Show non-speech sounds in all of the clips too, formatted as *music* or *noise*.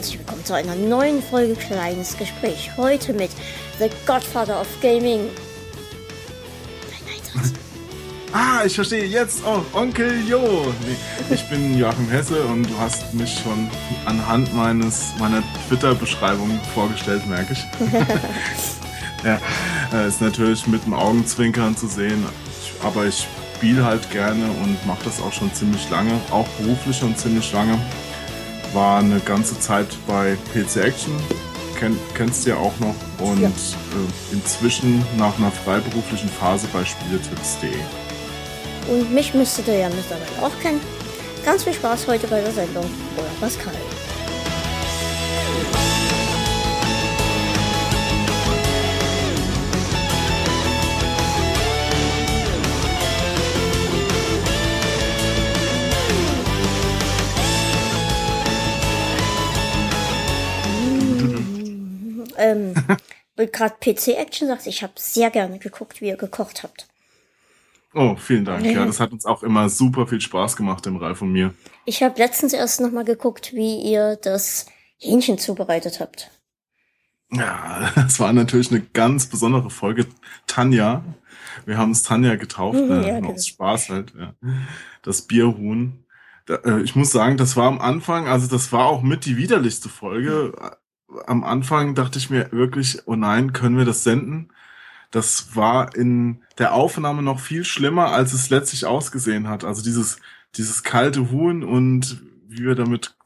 herzlich willkommen zu einer neuen Folge Kleines Gespräch. Heute mit The Godfather of Gaming. Ah, ich verstehe jetzt auch Onkel Jo. Ich bin Joachim Hesse und du hast mich schon anhand meines meiner Twitter-Beschreibung vorgestellt, merke ich. *laughs* ja, äh, ist natürlich mit dem Augenzwinkern zu sehen, aber ich spiele halt gerne und mache das auch schon ziemlich lange, auch beruflich schon ziemlich lange war eine ganze Zeit bei PC Action, Ken, kennst du ja auch noch, und ja. äh, inzwischen nach einer freiberuflichen Phase bei Spieletipps.de. Und mich müsstet ihr ja mittlerweile auch kennen. Ganz viel Spaß heute bei der Sendung. Oder Pascal. Ähm, *laughs* gerade PC-Action sagt, ich habe sehr gerne geguckt, wie ihr gekocht habt. Oh, vielen Dank. Ja, das hat uns auch immer super viel Spaß gemacht, dem Ralf und mir. Ich habe letztens erst nochmal geguckt, wie ihr das Hähnchen zubereitet habt. Ja, *laughs* das war natürlich eine ganz besondere Folge. Tanja, wir haben es Tanja getauft, mhm, ne? ja, genau. aus Spaß halt. Ja. Das Bierhuhn. Da, äh, ich muss sagen, das war am Anfang, also das war auch mit die widerlichste Folge am Anfang dachte ich mir wirklich, oh nein, können wir das senden? Das war in der Aufnahme noch viel schlimmer, als es letztlich ausgesehen hat. Also dieses, dieses kalte Huhn und wie wir damit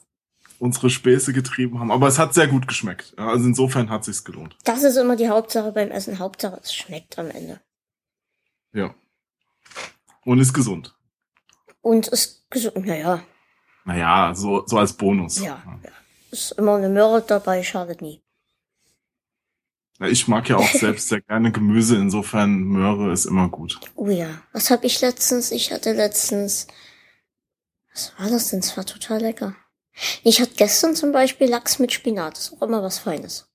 unsere Späße getrieben haben. Aber es hat sehr gut geschmeckt. Also insofern hat sich's gelohnt. Das ist immer die Hauptsache beim Essen. Hauptsache es schmeckt am Ende. Ja. Und ist gesund. Und ist gesund, naja. Naja, so, so als Bonus. Ja, ja. Ist immer eine Möhre dabei, schadet nie. Ich mag ja auch *laughs* selbst sehr gerne Gemüse, insofern Möhre ist immer gut. Oh ja, was habe ich letztens? Ich hatte letztens, was war das denn? Es war total lecker. Ich hatte gestern zum Beispiel Lachs mit Spinat, das ist auch immer was Feines.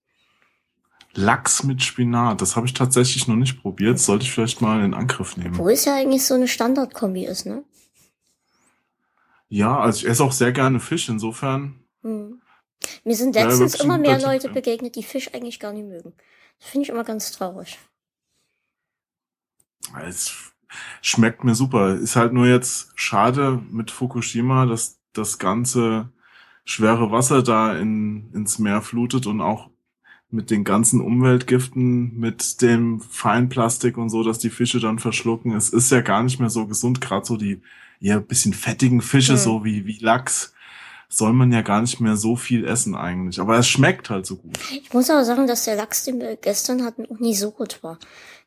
Lachs mit Spinat, das habe ich tatsächlich noch nicht probiert, sollte ich vielleicht mal in Angriff nehmen. Wo es ja eigentlich so eine Standardkombi ist, ne? Ja, also ich esse auch sehr gerne Fisch, insofern. Hm. Mir sind letztens ja, immer mehr Leute begegnet, die Fisch eigentlich gar nicht mögen. Das finde ich immer ganz traurig. Es schmeckt mir super. Ist halt nur jetzt schade mit Fukushima, dass das ganze schwere Wasser da in, ins Meer flutet und auch mit den ganzen Umweltgiften, mit dem Feinplastik und so, dass die Fische dann verschlucken. Es ist ja gar nicht mehr so gesund, gerade so die eher bisschen fettigen Fische, mhm. so wie, wie Lachs soll man ja gar nicht mehr so viel essen eigentlich. Aber es schmeckt halt so gut. Ich muss aber sagen, dass der Lachs, den wir gestern hatten, auch nie so gut war.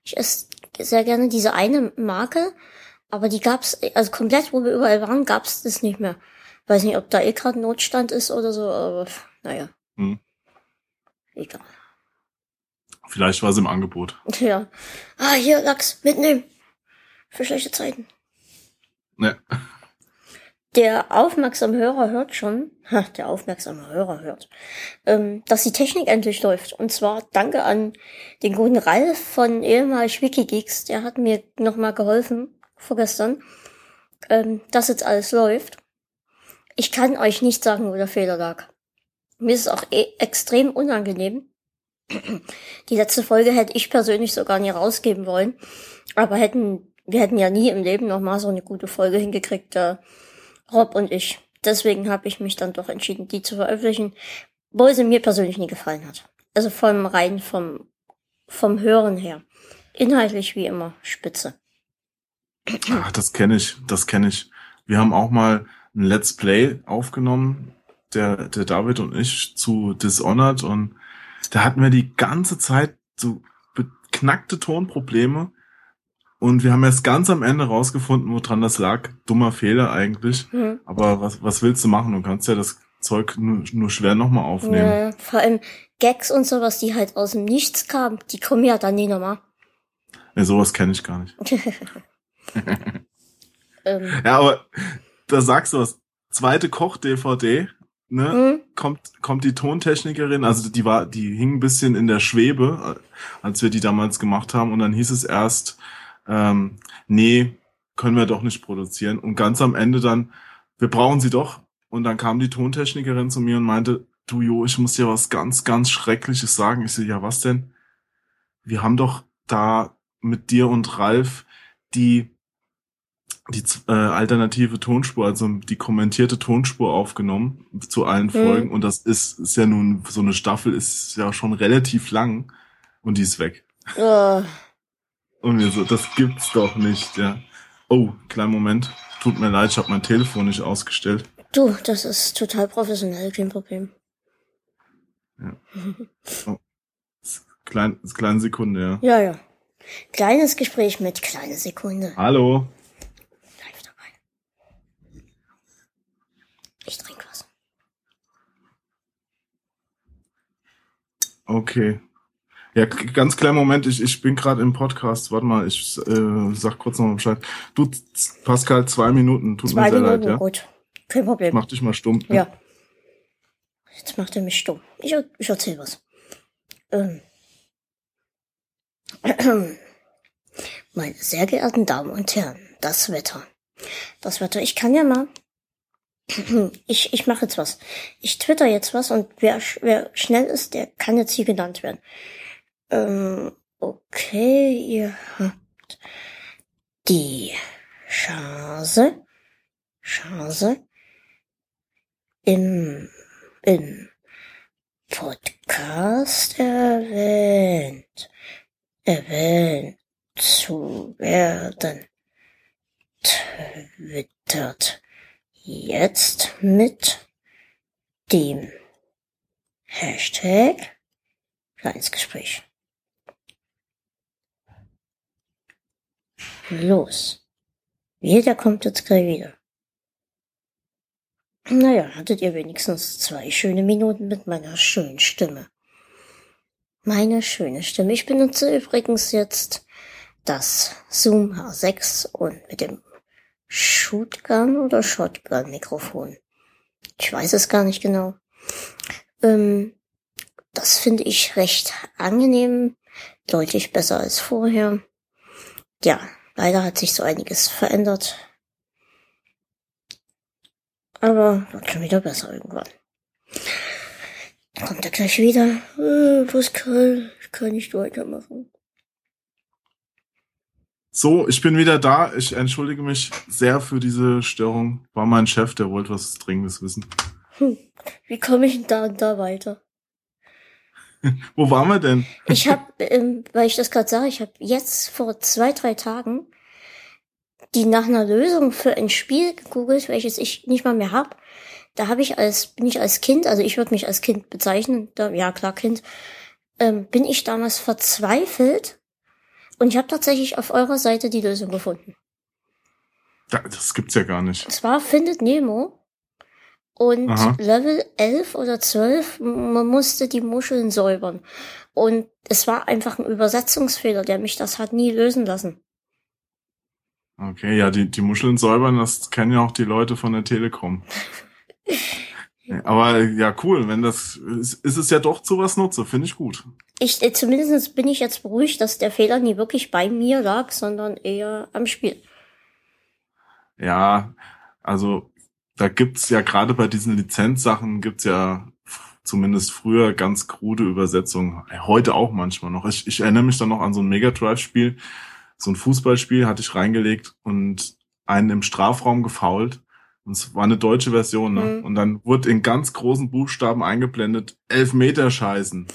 Ich esse sehr gerne diese eine Marke, aber die gab's, also komplett, wo wir überall waren, gab's das nicht mehr. Weiß nicht, ob da eh gerade Notstand ist oder so, aber naja. Hm. Egal. Vielleicht war es im Angebot. Ja. Ah, hier, Lachs, mitnehmen. Für schlechte Zeiten. Ne. Der aufmerksame Hörer hört schon, ha, der aufmerksame Hörer hört, ähm, dass die Technik endlich läuft. Und zwar danke an den guten Ralf von ehemalig Wikigeeks, der hat mir nochmal geholfen, vorgestern, ähm, dass jetzt alles läuft. Ich kann euch nicht sagen, wo der Fehler lag. Mir ist es auch e extrem unangenehm. *clears throat* Die letzte Folge hätte ich persönlich sogar nie rausgeben wollen. Aber hätten, wir hätten ja nie im Leben nochmal so eine gute Folge hingekriegt. Äh, Rob und ich. Deswegen habe ich mich dann doch entschieden, die zu veröffentlichen, wo sie mir persönlich nie gefallen hat. Also vom rein vom vom Hören her. Inhaltlich wie immer spitze. Ach, das kenne ich, das kenne ich. Wir haben auch mal ein Let's Play aufgenommen, der, der David und ich zu Dishonored und da hatten wir die ganze Zeit so beknackte Tonprobleme und wir haben erst ganz am Ende rausgefunden, woran das lag. Dummer Fehler eigentlich. Mhm. Aber was, was willst du machen? Du kannst ja das Zeug nur, nur schwer nochmal aufnehmen. Ja, vor allem Gags und sowas, die halt aus dem Nichts kamen, die kommen ja dann nie nochmal. Ja, sowas kenne ich gar nicht. *laughs* ähm. Ja, aber da sagst du was. Zweite Koch-DVD, ne? Mhm. Kommt, kommt die Tontechnikerin, also die war, die hing ein bisschen in der Schwebe, als wir die damals gemacht haben. Und dann hieß es erst, ähm, nee, können wir doch nicht produzieren. Und ganz am Ende dann, wir brauchen sie doch. Und dann kam die Tontechnikerin zu mir und meinte, du Jo, ich muss dir was ganz, ganz Schreckliches sagen. Ich so, ja, was denn? Wir haben doch da mit dir und Ralf die die äh, alternative Tonspur, also die kommentierte Tonspur aufgenommen zu allen mhm. Folgen. Und das ist, ist ja nun, so eine Staffel ist ja schon relativ lang und die ist weg. Oh. Und wir so, das gibt's doch nicht, ja. Oh, kleinen Moment. Tut mir leid, ich habe mein Telefon nicht ausgestellt. Du, das ist total professionell, kein Problem. Ja. Oh. Klein, kleine Sekunde, ja. Ja, ja. Kleines Gespräch mit kleine Sekunde. Hallo. Live dabei. Ich trinke was. Okay. Ja, ganz kleinen Moment, ich, ich bin gerade im Podcast. Warte mal, ich äh, sag kurz noch mal Bescheid. Du, Pascal, zwei Minuten. Tut zwei mir sehr Minuten, leid, ja? gut. Kein Problem. Ich mach dich mal stumm. Ne? Ja. Jetzt macht er mich stumm. Ich, ich erzähl was. Ähm. *clears throat* Meine sehr geehrten Damen und Herren, das Wetter. Das Wetter, ich kann ja mal. *clears throat* Ich, ich mache jetzt was. Ich twitter jetzt was und wer, wer schnell ist, der kann jetzt hier genannt werden. Ähm, okay, ihr habt die Chance, Chance im, im Podcast erwähnt erwähnt zu werden. Twittert jetzt mit dem Hashtag kleines Gespräch. Los. Jeder kommt jetzt gleich wieder. Naja, hattet ihr wenigstens zwei schöne Minuten mit meiner schönen Stimme. Meine schöne Stimme. Ich benutze übrigens jetzt das Zoom H6 und mit dem Shootgun oder Shotgun Mikrofon. Ich weiß es gar nicht genau. Ähm, das finde ich recht angenehm, deutlich besser als vorher. Ja, leider hat sich so einiges verändert. Aber wird schon wieder besser irgendwann. Kommt er gleich wieder? Äh, Pascal, ich kann nicht weitermachen. So, ich bin wieder da. Ich entschuldige mich sehr für diese Störung. War mein Chef, der wollte was Dringendes wissen. Hm. Wie komme ich denn da und da weiter? *laughs* Wo waren wir denn? ich habe, ähm, weil ich das gerade sage, ich habe jetzt vor zwei, drei Tagen die nach einer Lösung für ein Spiel gegoogelt, welches ich nicht mal mehr hab. Da habe ich als, bin ich als Kind, also ich würde mich als Kind bezeichnen, da, ja klar Kind, ähm, bin ich damals verzweifelt und ich habe tatsächlich auf eurer Seite die Lösung gefunden. Das gibt's ja gar nicht. Es war Findet Nemo. Und Aha. Level 11 oder 12, man musste die Muscheln säubern. Und es war einfach ein Übersetzungsfehler, der mich das hat nie lösen lassen. Okay, ja, die, die Muscheln säubern, das kennen ja auch die Leute von der Telekom. *laughs* Aber ja, cool, wenn das ist, ist es ja doch zu was nutze, finde ich gut. Ich äh, zumindest bin ich jetzt beruhigt, dass der Fehler nie wirklich bei mir lag, sondern eher am Spiel. Ja, also da gibt's ja gerade bei diesen Lizenzsachen gibt's ja zumindest früher ganz krude Übersetzungen. Heute auch manchmal noch. Ich, ich erinnere mich dann noch an so ein Mega Drive Spiel, so ein Fußballspiel hatte ich reingelegt und einen im Strafraum gefault und es war eine deutsche Version, ne? Mhm. Und dann wurde in ganz großen Buchstaben eingeblendet, elf Meter scheißen.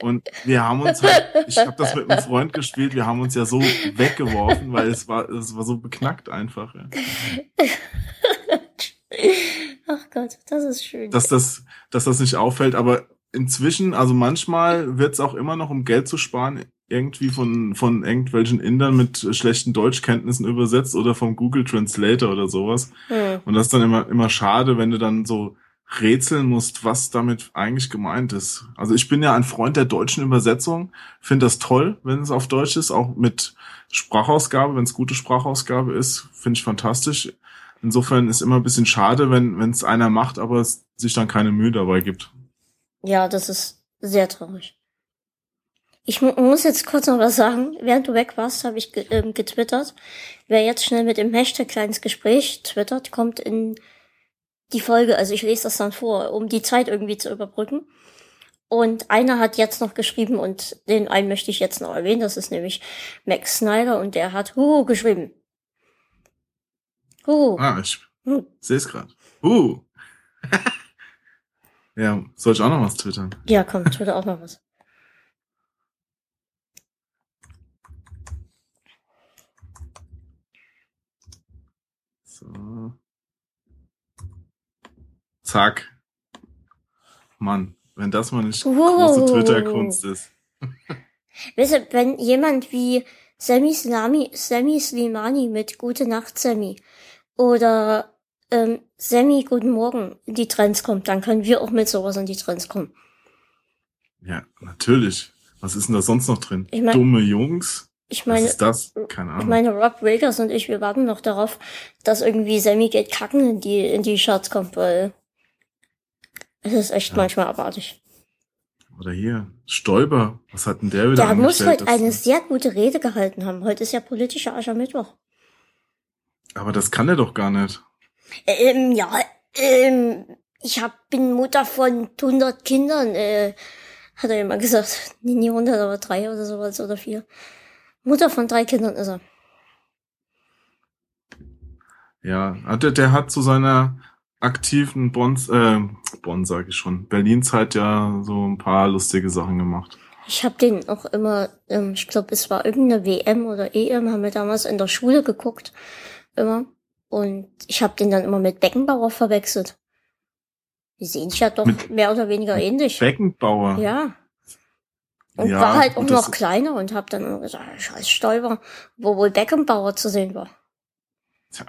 Und wir haben uns halt, ich habe das mit einem Freund gespielt, wir haben uns ja so weggeworfen, weil es war, es war so beknackt einfach. Ja. *laughs* *laughs* Ach Gott, das ist schön. Dass das, dass das nicht auffällt, aber inzwischen, also manchmal wird es auch immer noch, um Geld zu sparen, irgendwie von, von irgendwelchen Indern mit schlechten Deutschkenntnissen übersetzt oder vom Google Translator oder sowas. Mhm. Und das ist dann immer, immer schade, wenn du dann so rätseln musst, was damit eigentlich gemeint ist. Also ich bin ja ein Freund der deutschen Übersetzung, finde das toll, wenn es auf Deutsch ist, auch mit Sprachausgabe, wenn es gute Sprachausgabe ist, finde ich fantastisch. Insofern ist immer ein bisschen schade, wenn wenn es einer macht, aber es sich dann keine Mühe dabei gibt. Ja, das ist sehr traurig. Ich mu muss jetzt kurz noch was sagen. Während du weg warst, habe ich ge ähm, getwittert. Wer jetzt schnell mit dem Hashtag kleines Gespräch twittert, kommt in die Folge, also ich lese das dann vor, um die Zeit irgendwie zu überbrücken. Und einer hat jetzt noch geschrieben und den einen möchte ich jetzt noch erwähnen, das ist nämlich Max Snyder und der hat Huhu geschrieben. Huhu. Ah, ich hm. sehe es gerade. Huhu. *laughs* ja, soll ich auch noch was twittern? Ja, komm, twitter auch noch was. So. Zack. Mann, wenn das mal nicht wow. große Twitter-Kunst ist. *laughs* Weißt du, wenn jemand wie Sammy, Slami, Sammy Slimani mit Gute Nacht Sammy oder ähm, Sammy Guten Morgen in die Trends kommt, dann können wir auch mit sowas in die Trends kommen. Ja, natürlich. Was ist denn da sonst noch drin? Ich mein, Dumme Jungs? Ich meine, Was ist das? Keine Ahnung. Ich meine, Rob Wilkers und ich, wir warten noch darauf, dass irgendwie Sammy geht kacken in die, in die Charts kommt, weil es ist echt ja. manchmal abartig. Oder hier, Stoiber, was hat denn der wieder Der muss heute eine sehr gute Rede gehalten haben. Heute ist ja politischer Aschermittwoch. Aber das kann er doch gar nicht. Ähm, ja, ähm, ich hab, bin Mutter von 100 Kindern, äh, hat er immer gesagt. Nee, nie 100, aber drei oder sowas oder vier. Mutter von drei Kindern ist er. Ja, der, der hat zu seiner aktiven Bonn, äh, Bonn sage ich schon, Berlin-Zeit ja so ein paar lustige Sachen gemacht. Ich habe den auch immer, ähm, ich glaube, es war irgendeine WM oder EM, haben wir damals in der Schule geguckt, immer. Und ich habe den dann immer mit Beckenbauer verwechselt. Die sehen sich ja doch mit mehr oder weniger ähnlich. Beckenbauer? Ja. Und ja, war halt auch noch kleiner und hab dann gesagt, scheiß Stolper, wo wohl Beckenbauer zu sehen war. Tja,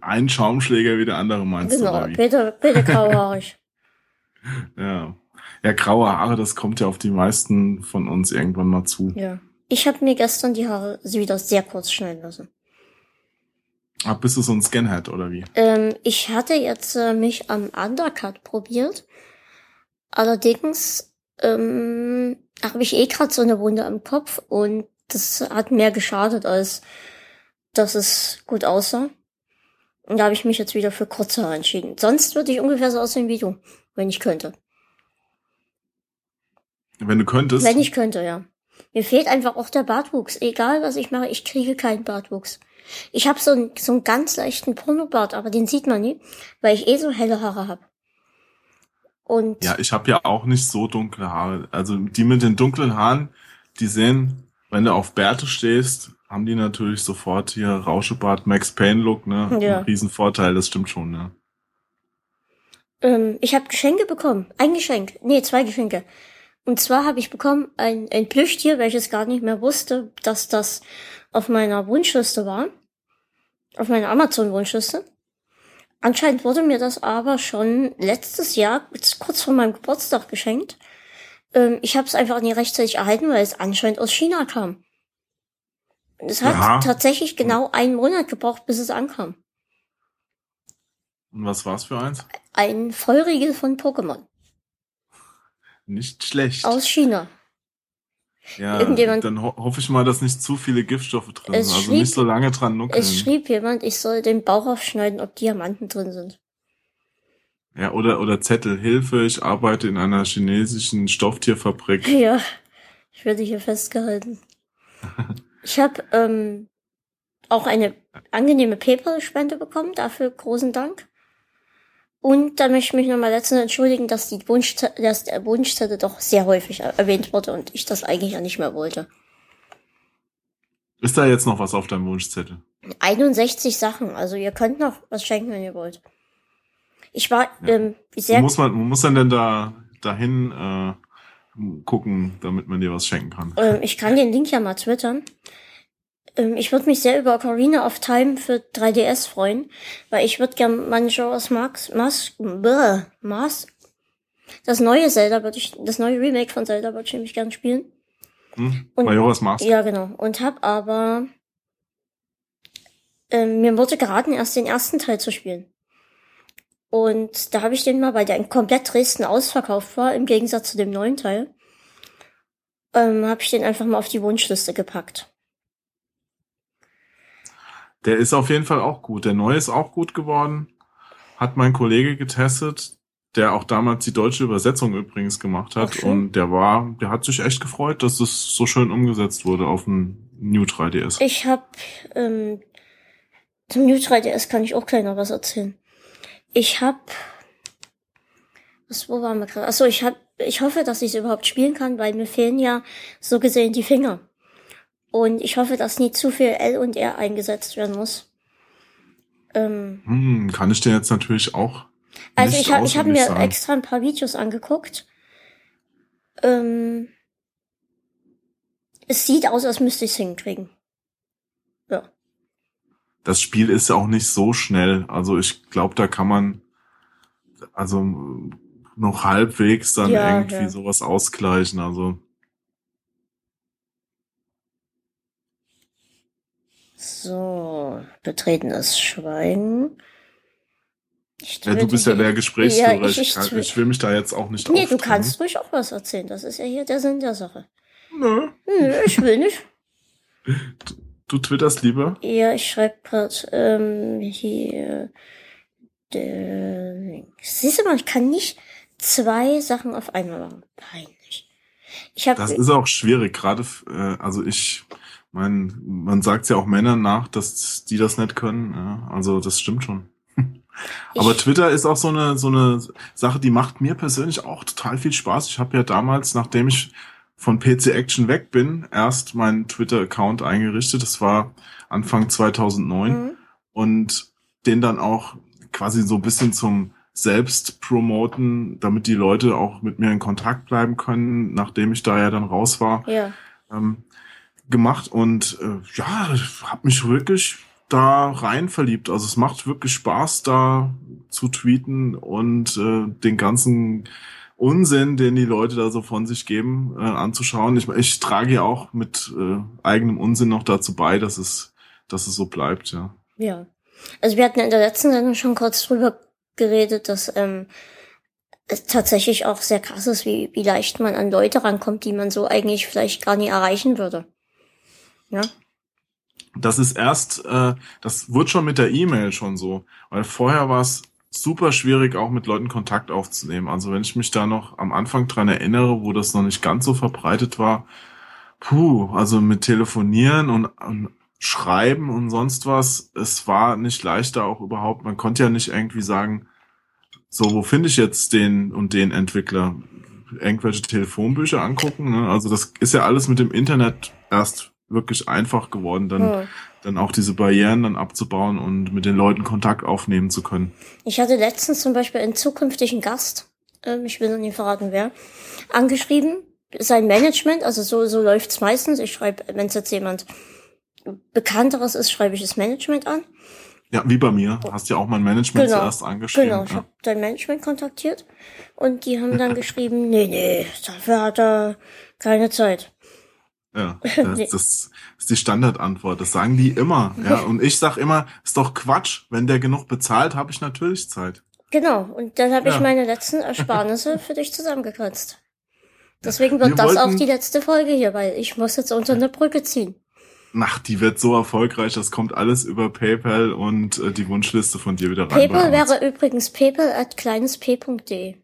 ein Schaumschläger wie der andere meinst genau, du? Genau, bitte, bitte grauhaarig. *laughs* ja. Ja, graue Haare, das kommt ja auf die meisten von uns irgendwann mal zu. Ja. Ich habe mir gestern die Haare wieder sehr kurz schneiden lassen. Ah, bist du so ein Scanhead oder wie? Ähm, ich hatte jetzt äh, mich am Undercut probiert. Allerdings ähm, habe ich eh gerade so eine Wunde am Kopf und das hat mehr geschadet, als dass es gut aussah. Und da habe ich mich jetzt wieder für kurze Haare entschieden. Sonst würde ich ungefähr so aussehen wie du, wenn ich könnte. Wenn du könntest? Wenn ich könnte, ja. Mir fehlt einfach auch der Bartwuchs. Egal, was ich mache, ich kriege keinen Bartwuchs. Ich habe so, einen, so einen ganz leichten Pornobart, aber den sieht man nie, weil ich eh so helle Haare habe. Und ja, ich habe ja auch nicht so dunkle Haare. Also die mit den dunklen Haaren, die sehen, wenn du auf Bärte stehst, haben die natürlich sofort hier Rauschebart, Max Payne Look, ne? Ja. Ein Riesenvorteil, das stimmt schon, ne? Ähm, ich habe Geschenke bekommen. Ein Geschenk. Nee, zwei Geschenke. Und zwar habe ich bekommen ein, ein Plüschtier, welches gar nicht mehr wusste, dass das auf meiner Wunschliste war. Auf meiner Amazon-Wunschliste. Anscheinend wurde mir das aber schon letztes Jahr, kurz vor meinem Geburtstag, geschenkt. Ähm, ich habe es einfach nie rechtzeitig erhalten, weil es anscheinend aus China kam. Es hat Aha. tatsächlich genau einen Monat gebraucht, bis es ankam. Und was war's für eins? Ein Vollriegel von Pokémon. Nicht schlecht. Aus China. Ja, dann ho hoffe ich mal, dass nicht zu viele Giftstoffe drin sind. Also schrieb, nicht so lange dran nuckeln. Es schrieb jemand, ich soll den Bauch aufschneiden, ob Diamanten drin sind. Ja, oder, oder Zettel. Hilfe, ich arbeite in einer chinesischen Stofftierfabrik. *laughs* Ja, ich werde hier festgehalten. *laughs* ich habe ähm, auch eine angenehme PayPal-Spende bekommen, dafür großen Dank. Und da möchte ich mich nochmal letztens entschuldigen, dass die Wunschzettel, dass der Wunschzettel doch sehr häufig erwähnt wurde und ich das eigentlich ja nicht mehr wollte. Ist da jetzt noch was auf deinem Wunschzettel? 61 Sachen, also ihr könnt noch was schenken, wenn ihr wollt. Ich war ja. ähm, sehr. Wo muss man, wo muss man denn da dahin äh, gucken, damit man dir was schenken kann? Ähm, ich kann den Link ja mal twittern. Ähm, ich würde mich sehr über Ocarina of Time für 3DS freuen, weil ich würde gern Majora's Mask, Mask, Mask, das neue Zelda würde ich, das neue Remake von Zelda würde ich nämlich gern spielen. Hm, und, Majora's Mask. Ja, genau. Und hab aber, ähm, mir wurde geraten, erst den ersten Teil zu spielen. Und da habe ich den mal, weil der in komplett Dresden ausverkauft war, im Gegensatz zu dem neuen Teil, ähm, habe ich den einfach mal auf die Wunschliste gepackt. Der ist auf jeden Fall auch gut. Der neue ist auch gut geworden. hat mein Kollege getestet, der auch damals die deutsche Übersetzung übrigens gemacht hat. Und der war, der hat sich echt gefreut, dass es so schön umgesetzt wurde auf dem New 3DS. Ich habe ähm, zum New 3DS kann ich auch kleiner was erzählen. Ich habe was wo waren wir gerade? Achso, ich hab, ich hoffe, dass ich es überhaupt spielen kann, weil mir fehlen ja so gesehen die Finger. Und ich hoffe, dass nie zu viel L und R eingesetzt werden muss. Ähm, hm, kann ich dir jetzt natürlich auch. Also ich habe ich hab mir sagen. extra ein paar Videos angeguckt. Ähm, es sieht aus, als müsste ich es hinkriegen. Ja. Das Spiel ist ja auch nicht so schnell. Also ich glaube, da kann man also noch halbwegs dann ja, irgendwie ja. sowas ausgleichen. Also So, betretenes Schweigen. ja, du bist ja der Gesprächsführer. Ja, ich, ich, ich, ich, will mich da jetzt auch nicht Nee, aufdrängen. du kannst ruhig auch was erzählen. Das ist ja hier der Sinn der Sache. Nö. Nö, ich will nicht. Du, du twitterst lieber? Ja, ich schreibe gerade ähm, hier. Der, siehst du mal, ich kann nicht zwei Sachen auf einmal machen. Peinlich. Ich hab, das ist auch schwierig, gerade, äh, also ich mein, man sagt ja auch Männern nach, dass die das nicht können. Ja, also das stimmt schon. *laughs* Aber ich Twitter ist auch so eine so eine Sache, die macht mir persönlich auch total viel Spaß. Ich habe ja damals, nachdem ich von PC Action weg bin, erst meinen Twitter-Account eingerichtet. Das war Anfang 2009 mhm. und den dann auch quasi so ein bisschen zum Selbstpromoten, damit die Leute auch mit mir in Kontakt bleiben können, nachdem ich da ja dann raus war. Ja. Ähm, gemacht und äh, ja, habe mich wirklich da rein verliebt. Also es macht wirklich Spaß, da zu tweeten und äh, den ganzen Unsinn, den die Leute da so von sich geben, äh, anzuschauen. Ich, ich trage ja auch mit äh, eigenem Unsinn noch dazu bei, dass es, dass es so bleibt, ja. Ja. Also wir hatten in der letzten Sendung schon kurz drüber geredet, dass ähm, es tatsächlich auch sehr krass ist, wie, wie leicht man an Leute rankommt, die man so eigentlich vielleicht gar nie erreichen würde. Ja. Das ist erst, äh, das wird schon mit der E-Mail schon so, weil vorher war es super schwierig, auch mit Leuten Kontakt aufzunehmen. Also wenn ich mich da noch am Anfang dran erinnere, wo das noch nicht ganz so verbreitet war, puh, also mit Telefonieren und, und Schreiben und sonst was, es war nicht leichter auch überhaupt. Man konnte ja nicht irgendwie sagen, so, wo finde ich jetzt den und den Entwickler? Irgendwelche Telefonbücher angucken. Ne? Also das ist ja alles mit dem Internet erst wirklich einfach geworden, dann, hm. dann auch diese Barrieren dann abzubauen und mit den Leuten Kontakt aufnehmen zu können. Ich hatte letztens zum Beispiel einen zukünftigen Gast, ähm, ich will noch nie verraten wer, angeschrieben, sein Management, also so, so läuft's meistens. Ich schreibe, wenn es jetzt jemand Bekannteres ist, schreibe ich das Management an. Ja, wie bei mir. Hast ja auch mein Management genau, zuerst angeschrieben. Genau, ich ja. habe dein Management kontaktiert und die haben dann *laughs* geschrieben, nee, nee, dafür hat er keine Zeit. Ja, *laughs* das, das ist die Standardantwort. Das sagen die immer. Ja, und ich sag immer, ist doch Quatsch. Wenn der genug bezahlt, habe ich natürlich Zeit. Genau. Und dann habe ja. ich meine letzten Ersparnisse für dich zusammengekratzt. Deswegen wird Wir das auch die letzte Folge hier, weil ich muss jetzt unter eine Brücke ziehen. Ach, die wird so erfolgreich, das kommt alles über PayPal und äh, die Wunschliste von dir wieder rein. PayPal wäre übrigens paypal at kleinesp.de.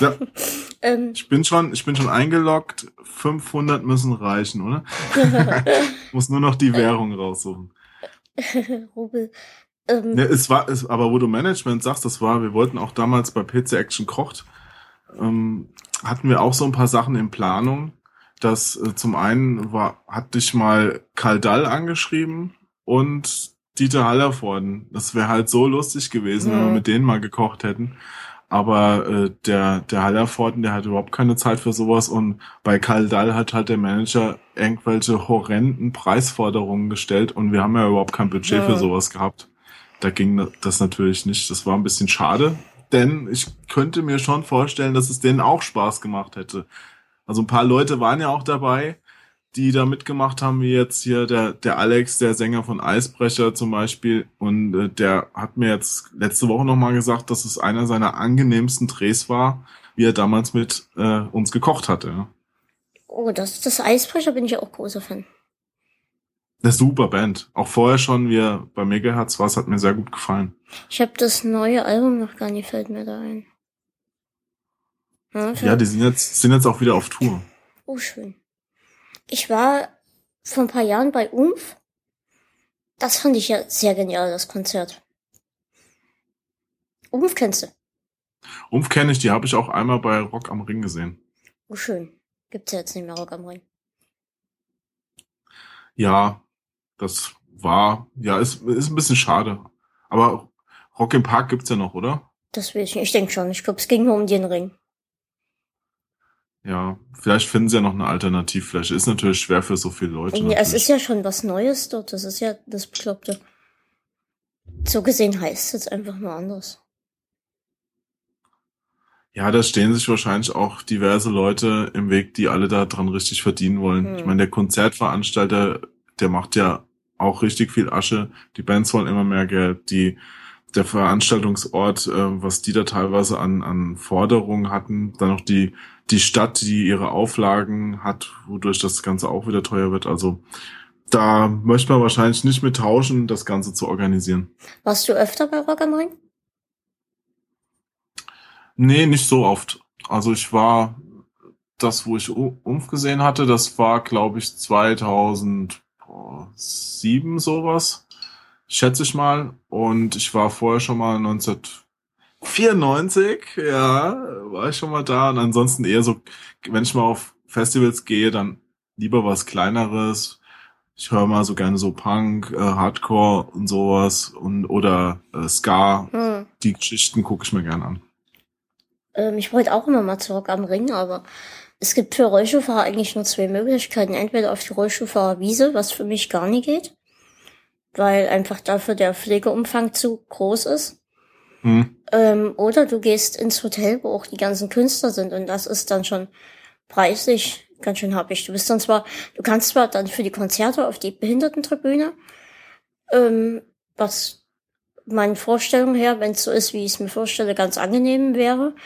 Ja. *laughs* ähm, ich bin schon, ich bin schon eingeloggt. 500 müssen reichen, oder? *laughs* Muss nur noch die Währung raussuchen. *laughs* Rubel. Ähm, ja, es war, es, aber wo du Management sagst, das war, wir wollten auch damals bei PC Action kocht, ähm, hatten wir auch so ein paar Sachen in Planung. Das äh, zum einen war, hat dich mal Kaldall angeschrieben und Dieter Hallervorden. Das wäre halt so lustig gewesen, mhm. wenn wir mit denen mal gekocht hätten. Aber äh, der, der Hallervorden, der hat überhaupt keine Zeit für sowas und bei Karl Dall hat halt der Manager irgendwelche horrenden Preisforderungen gestellt und wir haben ja überhaupt kein Budget ja. für sowas gehabt. Da ging das natürlich nicht. Das war ein bisschen schade, denn ich könnte mir schon vorstellen, dass es denen auch Spaß gemacht hätte. Also ein paar Leute waren ja auch dabei, die da mitgemacht haben, wie jetzt hier der, der Alex, der Sänger von Eisbrecher zum Beispiel. Und äh, der hat mir jetzt letzte Woche nochmal gesagt, dass es einer seiner angenehmsten Drehs war, wie er damals mit äh, uns gekocht hatte. Oh, das, das Eisbrecher bin ich ja auch großer Fan. Eine super Band. Auch vorher schon, wie er bei Megahertz war, es hat mir sehr gut gefallen. Ich habe das neue Album noch gar nicht, fällt mir da ein. Ja, ja, die sind jetzt, sind jetzt auch wieder auf Tour. Oh, schön. Ich war vor ein paar Jahren bei Umf. Das fand ich ja sehr genial, das Konzert. Umf kennst du? Umf kenne ich, die habe ich auch einmal bei Rock am Ring gesehen. Oh, schön. Gibt's ja jetzt nicht mehr Rock am Ring. Ja, das war, ja, ist, ist ein bisschen schade. Aber Rock im Park gibt's ja noch, oder? Das will ich nicht. Ich denke schon. Ich glaube, es ging nur um den Ring. Ja, vielleicht finden sie ja noch eine Alternativfläche. Ist natürlich schwer für so viele Leute. Ja, es ist ja schon was Neues dort. Das ist ja das Bekloppte. So gesehen heißt es jetzt einfach nur anders. Ja, da stehen sich wahrscheinlich auch diverse Leute im Weg, die alle da dran richtig verdienen wollen. Hm. Ich meine, der Konzertveranstalter, der macht ja auch richtig viel Asche. Die Bands wollen immer mehr Geld. Die, der Veranstaltungsort, äh, was die da teilweise an, an Forderungen hatten, dann noch die, die Stadt, die ihre Auflagen hat, wodurch das Ganze auch wieder teuer wird. Also da möchte man wahrscheinlich nicht mit tauschen, das Ganze zu organisieren. Warst du öfter bei Rock am Ring? Nee, nicht so oft. Also ich war das, wo ich Umf gesehen hatte, das war, glaube ich, 2007 sowas, schätze ich mal. Und ich war vorher schon mal 1994, ja, war ich schon mal da. Und ansonsten eher so, wenn ich mal auf Festivals gehe, dann lieber was Kleineres. Ich höre mal so gerne so Punk, äh, Hardcore und sowas und oder äh, Ska. Hm. Die Geschichten gucke ich mir gerne an. Ähm, ich wollte auch immer mal zurück am Ring, aber es gibt für Rollschuhfahrer eigentlich nur zwei Möglichkeiten. Entweder auf die Rollschuhfahrerwiese, was für mich gar nicht geht, weil einfach dafür der Pflegeumfang zu groß ist. Hm. Ähm, oder du gehst ins Hotel, wo auch die ganzen Künstler sind und das ist dann schon preislich ganz schön happig. Du bist dann zwar, du kannst zwar dann für die Konzerte auf die Behindertentribüne, ähm, was meinen Vorstellungen her, wenn es so ist, wie ich es mir vorstelle, ganz angenehm wäre.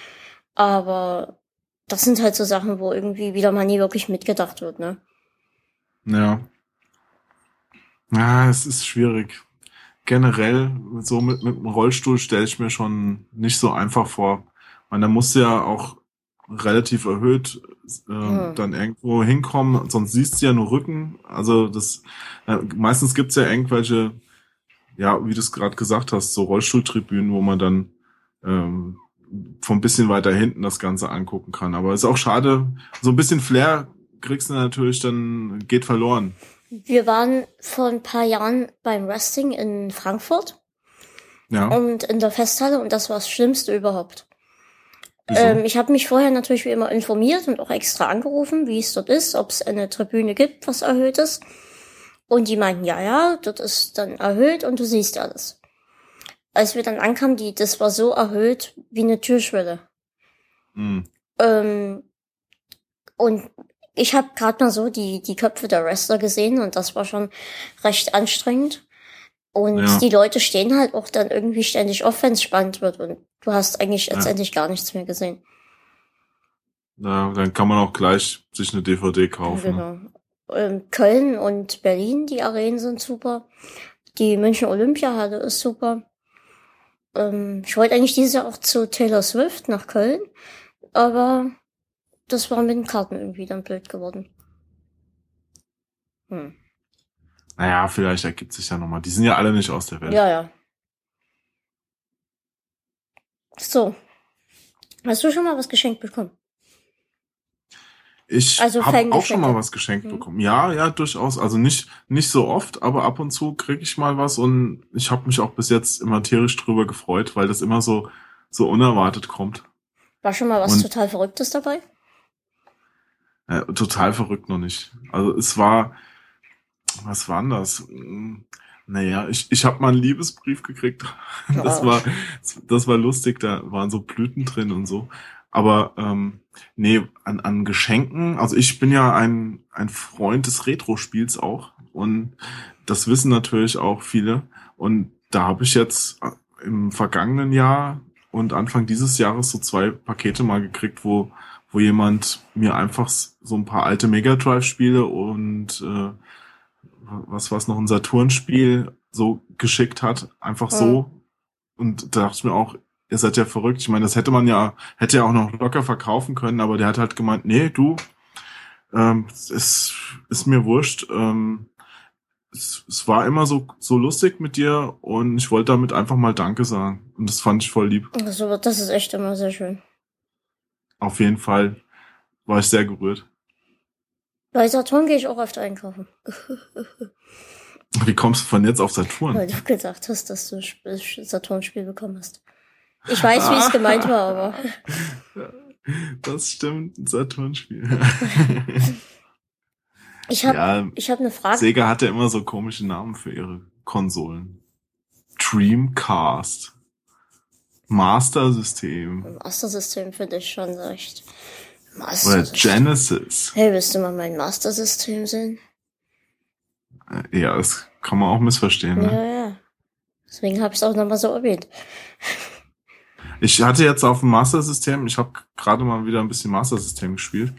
Aber das sind halt so Sachen, wo irgendwie wieder mal nie wirklich mitgedacht wird, ne? Ja. Ja, es ist schwierig. Generell, so mit, mit dem Rollstuhl stelle ich mir schon nicht so einfach vor. Man, da muss ja auch relativ erhöht äh, hm. dann irgendwo hinkommen, sonst siehst du ja nur Rücken. Also das äh, meistens gibt's ja irgendwelche ja, wie du es gerade gesagt hast, so Rollstuhltribünen, wo man dann ähm, von bisschen weiter hinten das Ganze angucken kann. Aber ist auch schade, so ein bisschen Flair kriegst du natürlich dann, geht verloren. Wir waren vor ein paar Jahren beim Wrestling in Frankfurt. Ja. Und in der Festhalle und das war das Schlimmste überhaupt. Ähm, ich habe mich vorher natürlich wie immer informiert und auch extra angerufen, wie es dort ist, ob es eine Tribüne gibt, was erhöhtes. Und die meinten, ja, ja, das ist dann erhöht und du siehst alles. Als wir dann ankamen, die, das war so erhöht wie eine Türschwelle. Mhm. Ähm, und ich habe gerade mal so die, die Köpfe der Wrestler gesehen und das war schon recht anstrengend. Und ja. die Leute stehen halt auch dann irgendwie ständig auf, wenn es spannend wird. Und du hast eigentlich ja. letztendlich gar nichts mehr gesehen. Ja, dann kann man auch gleich sich eine DVD kaufen. Ja, genau. Ähm, Köln und Berlin, die Arenen sind super. Die München Olympiahalle ist super. Ähm, ich wollte eigentlich dieses Jahr auch zu Taylor Swift nach Köln, aber das war mit den Karten irgendwie dann blöd geworden. Hm. Naja, vielleicht ergibt sich ja nochmal. Die sind ja alle nicht aus der Welt. Ja, ja. So. Hast du schon mal was geschenkt bekommen? Ich also habe auch schon mal was geschenkt mhm. bekommen. Ja, ja, durchaus. Also nicht nicht so oft, aber ab und zu kriege ich mal was und ich habe mich auch bis jetzt immer tierisch drüber gefreut, weil das immer so so unerwartet kommt. War schon mal was und, total Verrücktes dabei? Äh, total verrückt noch nicht. Also es war, was war denn das? Naja, ich, ich habe mal einen Liebesbrief gekriegt. *laughs* Das war, das war lustig, da waren so Blüten drin und so. Aber ähm, nee, an, an Geschenken, also ich bin ja ein, ein Freund des Retro-Spiels auch und das wissen natürlich auch viele. Und da habe ich jetzt äh, im vergangenen Jahr und Anfang dieses Jahres so zwei Pakete mal gekriegt, wo, wo jemand mir einfach so ein paar alte Mega Drive-Spiele und äh, was was noch ein Saturnspiel so geschickt hat, einfach so. Und da dachte ich mir auch, ihr seid ja verrückt. Ich meine, das hätte man ja, hätte ja auch noch locker verkaufen können, aber der hat halt gemeint, nee, du, ähm, es ist, ist mir wurscht. Ähm, es, es war immer so, so lustig mit dir und ich wollte damit einfach mal Danke sagen. Und das fand ich voll lieb. Also, das ist echt immer sehr schön. Auf jeden Fall war ich sehr gerührt. Bei Saturn gehe ich auch oft einkaufen. *laughs* Wie kommst du von jetzt auf Saturn? Weil du gesagt hast, dass du Saturn-Spiel bekommen hast. Ich weiß, wie es gemeint war, aber. *laughs* Das stimmt, ein Saturn-Spiel. *laughs* ich habe ja, ich hab eine Frage. Sega hatte immer so komische Namen für ihre Konsolen. Dreamcast. Master System. Master System finde ich schon recht. Master Oder Genesis. Hey, willst du mal mein Master System sehen? Ja, das kann man auch missverstehen. Ne? Ja, ja. Deswegen habe ich es auch nochmal so erwähnt. *laughs* Ich hatte jetzt auf dem Master System, ich habe gerade mal wieder ein bisschen Master System gespielt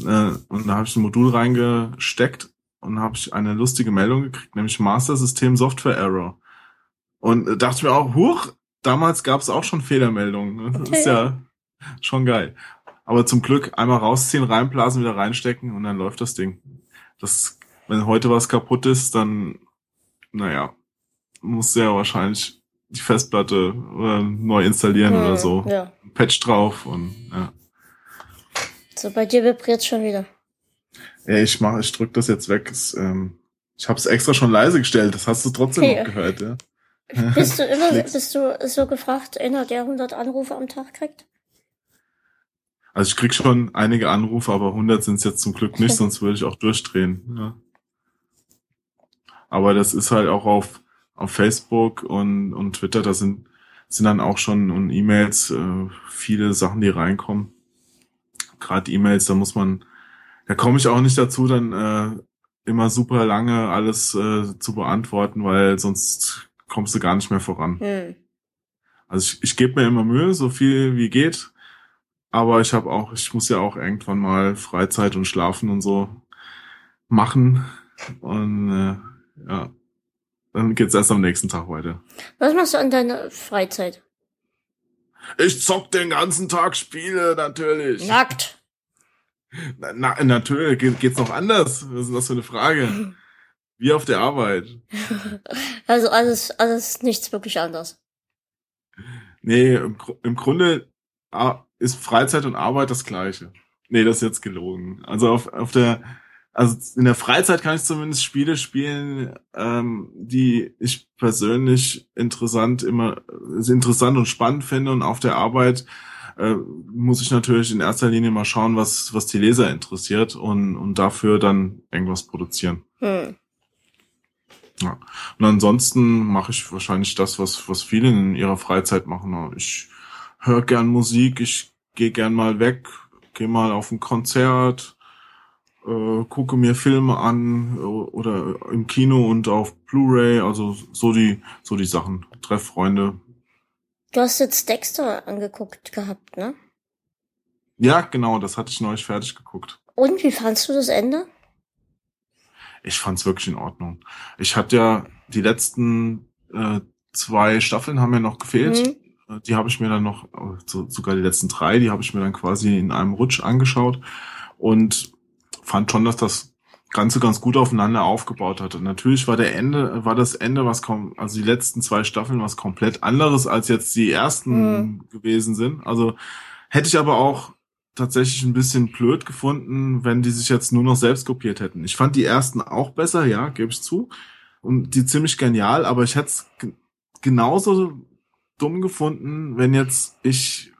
äh, und da habe ich ein Modul reingesteckt und habe ich eine lustige Meldung gekriegt, nämlich Master System Software Error. Und äh, dachte mir auch, huch, damals gab es auch schon Fehlermeldungen. Ne? Das okay. ist ja schon geil. Aber zum Glück einmal rausziehen, reinblasen, wieder reinstecken und dann läuft das Ding. Das, wenn heute was kaputt ist, dann, naja, muss sehr wahrscheinlich die Festplatte äh, neu installieren hm, oder so. Ja. Patch drauf und ja. So, bei dir vibriert schon wieder. Ja, ich mach, ich drück das jetzt weg. Es, ähm, ich habe es extra schon leise gestellt. Das hast du trotzdem hey. noch gehört, ja. *laughs* Bist du immer, bist du so gefragt, einer der 100 Anrufe am Tag kriegt? Also ich krieg schon einige Anrufe, aber 100 sind es jetzt zum Glück nicht, *laughs* sonst würde ich auch durchdrehen. Ja. Aber das ist halt auch auf auf Facebook und, und Twitter, da sind, sind dann auch schon und E-Mails äh, viele Sachen, die reinkommen. Gerade E-Mails, da muss man, da komme ich auch nicht dazu, dann äh, immer super lange alles äh, zu beantworten, weil sonst kommst du gar nicht mehr voran. Hm. Also ich, ich gebe mir immer Mühe, so viel wie geht. Aber ich habe auch, ich muss ja auch irgendwann mal Freizeit und Schlafen und so machen. Und äh, ja, dann geht's erst am nächsten Tag weiter. Was machst du an deiner Freizeit? Ich zock den ganzen Tag Spiele, natürlich. Nackt. Na, na, natürlich, Ge geht's noch anders? Was ist das für eine Frage? *laughs* Wie auf der Arbeit. *laughs* Also alles, alles nichts wirklich anders. Nee, im, im Grunde ist Freizeit und Arbeit das gleiche. Nee, das ist jetzt gelogen. Also auf, auf der also in der Freizeit kann ich zumindest Spiele spielen, ähm, die ich persönlich interessant immer interessant und spannend finde und auf der Arbeit äh, muss ich natürlich in erster Linie mal schauen, was was die Leser interessiert und und dafür dann irgendwas produzieren. Hm. Ja. Und ansonsten mache ich wahrscheinlich das, was was viele in ihrer Freizeit machen. Ich höre gern Musik, ich gehe gern mal weg, gehe mal auf ein Konzert äh, gucke mir Filme an äh, oder im Kino und auf Blu-ray, also so die, so die Sachen. Treff Freunde. Du hast jetzt Dexter angeguckt gehabt, ne? Ja, genau, das hatte ich neulich fertig geguckt. Und wie fandst du das Ende? Ich fand's wirklich in Ordnung. Ich hatte ja die letzten äh, zwei Staffeln haben mir noch gefehlt. Mhm. Äh, die habe ich mir dann noch, äh, so, sogar die letzten drei, die habe ich mir dann quasi in einem Rutsch angeschaut. Und fand schon, dass das Ganze ganz gut aufeinander aufgebaut hatte. Natürlich war der Ende, war das Ende, was kommt, also die letzten zwei Staffeln was komplett anderes als jetzt die ersten mhm. gewesen sind. Also hätte ich aber auch tatsächlich ein bisschen blöd gefunden, wenn die sich jetzt nur noch selbst kopiert hätten. Ich fand die ersten auch besser, ja, gebe ich zu. Und die ziemlich genial, aber ich hätte es genauso dumm gefunden, wenn jetzt ich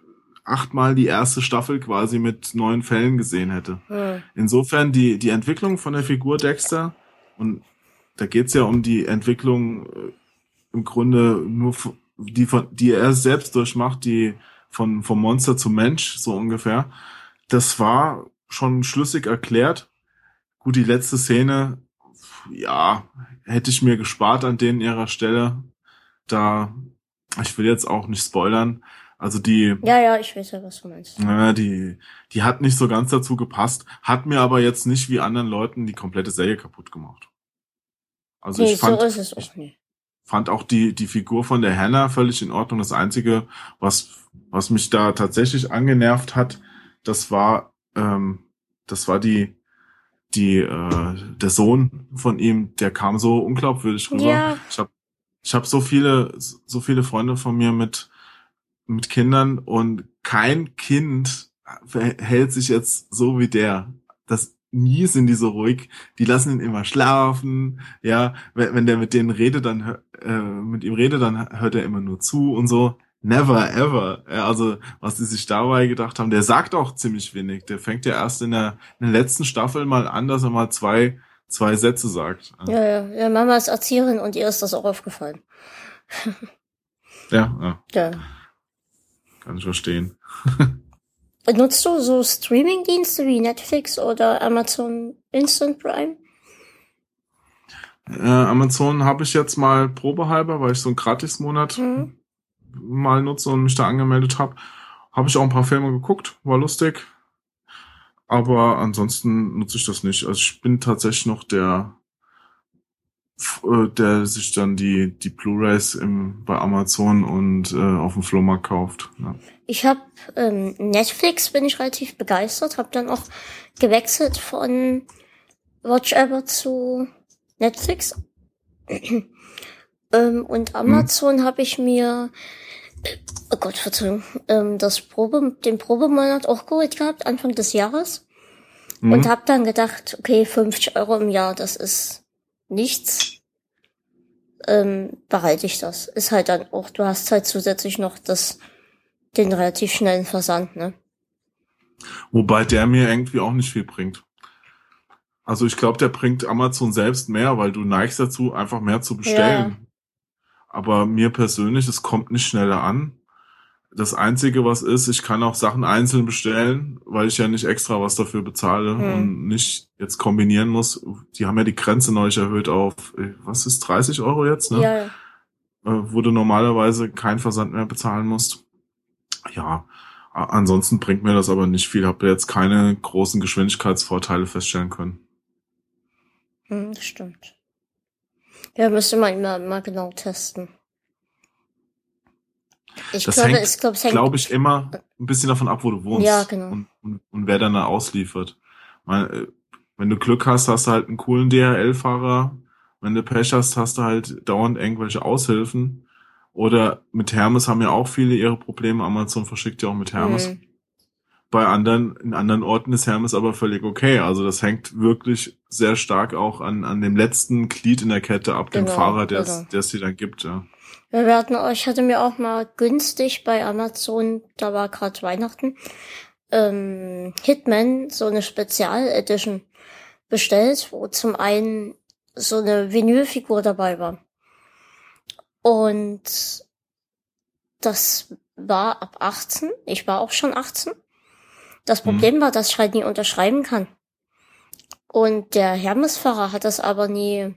achtmal die erste Staffel quasi mit neuen Fällen gesehen hätte. Hm. Insofern die, die Entwicklung von der Figur Dexter, und da geht's ja um die Entwicklung äh, im Grunde nur, die, von, die er selbst durchmacht, die von, vom Monster zum Mensch, so ungefähr. Das war schon schlüssig erklärt. Gut, die letzte Szene, ja, hätte ich mir gespart an denen ihrer Stelle. Da, ich will jetzt auch nicht spoilern, also die. Ja, ja, ich weiß ja, was du meinst. Ja, die, die hat nicht so ganz dazu gepasst, hat mir aber jetzt nicht wie anderen Leuten die komplette Serie kaputt gemacht. Also nee, ich fand, so ist es auch nicht. Fand auch die, die Figur von der Hannah völlig in Ordnung. Das Einzige, was, was mich da tatsächlich angenervt hat, das war, ähm, das war die, die, äh, der Sohn von ihm, der kam so unglaubwürdig rüber. Ja. Ich habe ich hab so viele, so viele Freunde von mir mit, mit Kindern und kein Kind verhält sich jetzt so wie der. Das nie sind die so ruhig. Die lassen ihn immer schlafen. Ja, wenn, wenn der mit denen redet, dann äh, mit ihm redet, dann hört er immer nur zu und so. Never ever. Ja, also was die sich dabei gedacht haben, der sagt auch ziemlich wenig. Der fängt ja erst in der, in der letzten Staffel mal an, dass er mal zwei zwei Sätze sagt. Ja, ja, ja. Mama ist Erzieherin und ihr ist das auch aufgefallen. ja, ja. Ja. Kann ich verstehen. *laughs* Nutzt du so Streaming-Dienste wie Netflix oder Amazon Instant Prime? Äh, Amazon habe ich jetzt mal probehalber, weil ich so einen Gratis-Monat mhm. mal nutze und mich da angemeldet habe. Habe ich auch ein paar Filme geguckt, war lustig. Aber ansonsten nutze ich das nicht. Also ich bin tatsächlich noch der der sich dann die, die Blu-rays bei Amazon und äh, auf dem Flohmarkt kauft. Ja. Ich habe ähm, Netflix, bin ich relativ begeistert, habe dann auch gewechselt von Watch Ever zu Netflix. *clears throat* ähm, und hm. Amazon hm. habe ich mir, oh Gott, Verzeihung, ähm, das Probe, den Probemonat auch geholt gehabt, Anfang des Jahres. Hm. Und habe dann gedacht, okay, 50 Euro im Jahr, das ist nichts, ähm, behalte ich das. Ist halt dann auch, du hast halt zusätzlich noch das, den relativ schnellen Versand, ne? Wobei der mir irgendwie auch nicht viel bringt. Also ich glaube, der bringt Amazon selbst mehr, weil du neigst dazu, einfach mehr zu bestellen. Ja. Aber mir persönlich, es kommt nicht schneller an. Das Einzige, was ist, ich kann auch Sachen einzeln bestellen, weil ich ja nicht extra was dafür bezahle hm. und nicht jetzt kombinieren muss. Die haben ja die Grenze neu erhöht auf, äh, was ist, 30 Euro jetzt, ne? Ja. Äh, wo du normalerweise keinen Versand mehr bezahlen musst. Ja, ansonsten bringt mir das aber nicht viel. Habe jetzt keine großen Geschwindigkeitsvorteile feststellen können. Hm, stimmt. Ja, müsste man immer mal genau testen. Ich das glaube, hängt, es, glaub, es hängt, glaube ich, immer ein bisschen davon ab, wo du wohnst. Ja, genau. Und, und, und wer dann da ausliefert. Meine, äh, wenn du Glück hast, hast du halt einen coolen DHL-Fahrer. Wenn du Pech hast, hast du halt dauernd irgendwelche Aushilfen. Oder mit Hermes haben ja auch viele ihre Probleme. Amazon verschickt ja auch mit Hermes. Mhm. Bei anderen, in anderen Orten ist Hermes aber völlig okay. Also das hängt wirklich sehr stark auch an, an dem letzten Glied in der Kette ab, genau, dem Fahrer, der genau. es dir dann gibt, ja. Wir hatten, ich hatte mir auch mal günstig bei Amazon, da war gerade Weihnachten, ähm, Hitman, so eine Spezial-Edition bestellt, wo zum einen so eine Vinylfigur dabei war. Und das war ab 18. Ich war auch schon 18. Das mhm. Problem mhm. war, dass ich halt nie unterschreiben kann. Und der Hermesfahrer hat das aber nie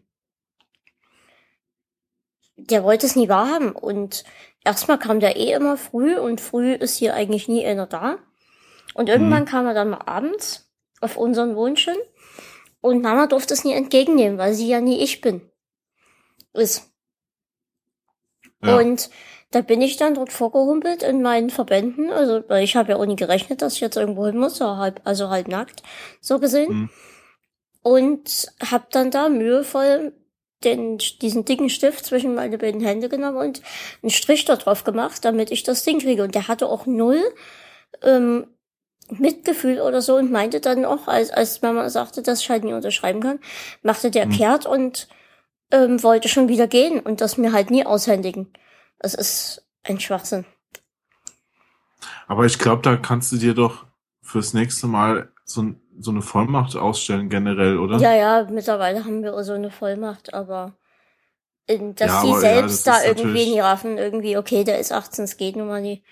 der wollte es nie wahrhaben. Und erstmal kam der eh immer früh und früh ist hier eigentlich nie einer da. Und irgendwann mhm. kam er dann mal abends auf unseren Wunsch hin und Mama durfte es nie entgegennehmen, weil sie ja nie ich bin. Ist. Ja. Und da bin ich dann dort vorgehumpelt in meinen Verbänden, also weil ich habe ja auch nie gerechnet, dass ich jetzt irgendwo hin muss, also halb, also halb nackt, so gesehen. Mhm. Und hab dann da mühevoll den, diesen dicken Stift zwischen meine beiden Hände genommen und einen Strich da drauf gemacht, damit ich das Ding kriege. Und der hatte auch null ähm, Mitgefühl oder so und meinte dann auch, als, als Mama sagte, dass ich halt nie unterschreiben kann, machte der mhm. kehrt und ähm, wollte schon wieder gehen und das mir halt nie aushändigen. Das ist ein Schwachsinn. Aber ich glaube, da kannst du dir doch fürs nächste Mal so, so eine Vollmacht ausstellen generell, oder? Ja, ja, mittlerweile haben wir so eine Vollmacht, aber dass ja, sie selbst ja, da irgendwie nie raffen, irgendwie, okay, der ist 18, es geht nun mal nicht.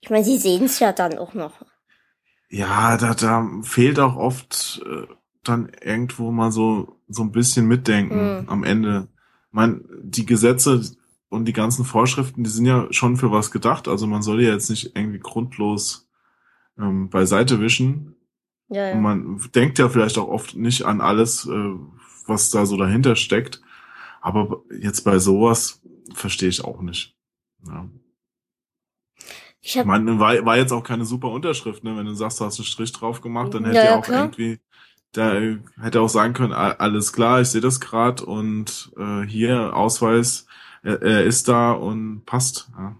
Ich meine, sie sehen es ja dann auch noch. Ja, da, da fehlt auch oft äh, dann irgendwo mal so, so ein bisschen Mitdenken mhm. am Ende. Ich meine, die Gesetze und die ganzen Vorschriften, die sind ja schon für was gedacht. Also man soll ja jetzt nicht irgendwie grundlos ähm, beiseite wischen. Ja, ja. Und man denkt ja vielleicht auch oft nicht an alles, äh, was da so dahinter steckt. Aber jetzt bei sowas verstehe ich auch nicht. Ja. Ich, hab, meine, war, war jetzt auch keine super Unterschrift, ne? Wenn du sagst, du hast einen Strich drauf gemacht, dann hätte ja, ja auch klar. irgendwie, da hätte auch sagen können, alles klar, ich sehe das gerade und äh, hier Ausweis, er, er ist da und passt. Ja.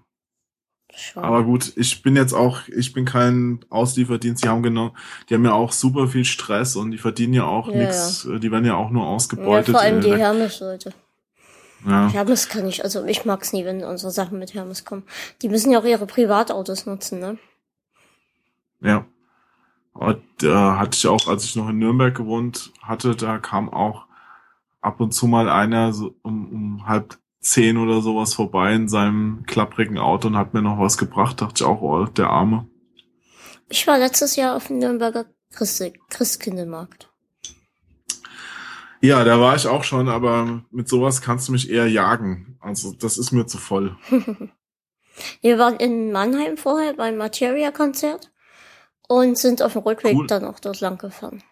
Schon. Aber gut, ich bin jetzt auch, ich bin kein Auslieferdienst, die haben genau, die haben ja auch super viel Stress und die verdienen ja auch ja, nichts, ja. die werden ja auch nur ausgebeutet. Ja, vor allem die Hermes-Leute. Ja. Hermes kann ich, also ich mag's nie, wenn unsere Sachen mit Hermes kommen. Die müssen ja auch ihre Privatautos nutzen, ne? Ja. Und da hatte ich auch, als ich noch in Nürnberg gewohnt hatte, da kam auch ab und zu mal einer so um, um halb zehn oder sowas vorbei in seinem klapprigen Auto und hat mir noch was gebracht. Dachte ich auch, oh, der Arme. Ich war letztes Jahr auf dem Nürnberger Christ Christkindlmarkt. Ja, da war ich auch schon, aber mit sowas kannst du mich eher jagen. Also das ist mir zu voll. *laughs* Wir waren in Mannheim vorher beim Materia-Konzert und sind auf dem Rückweg cool. dann auch dort lang gefahren.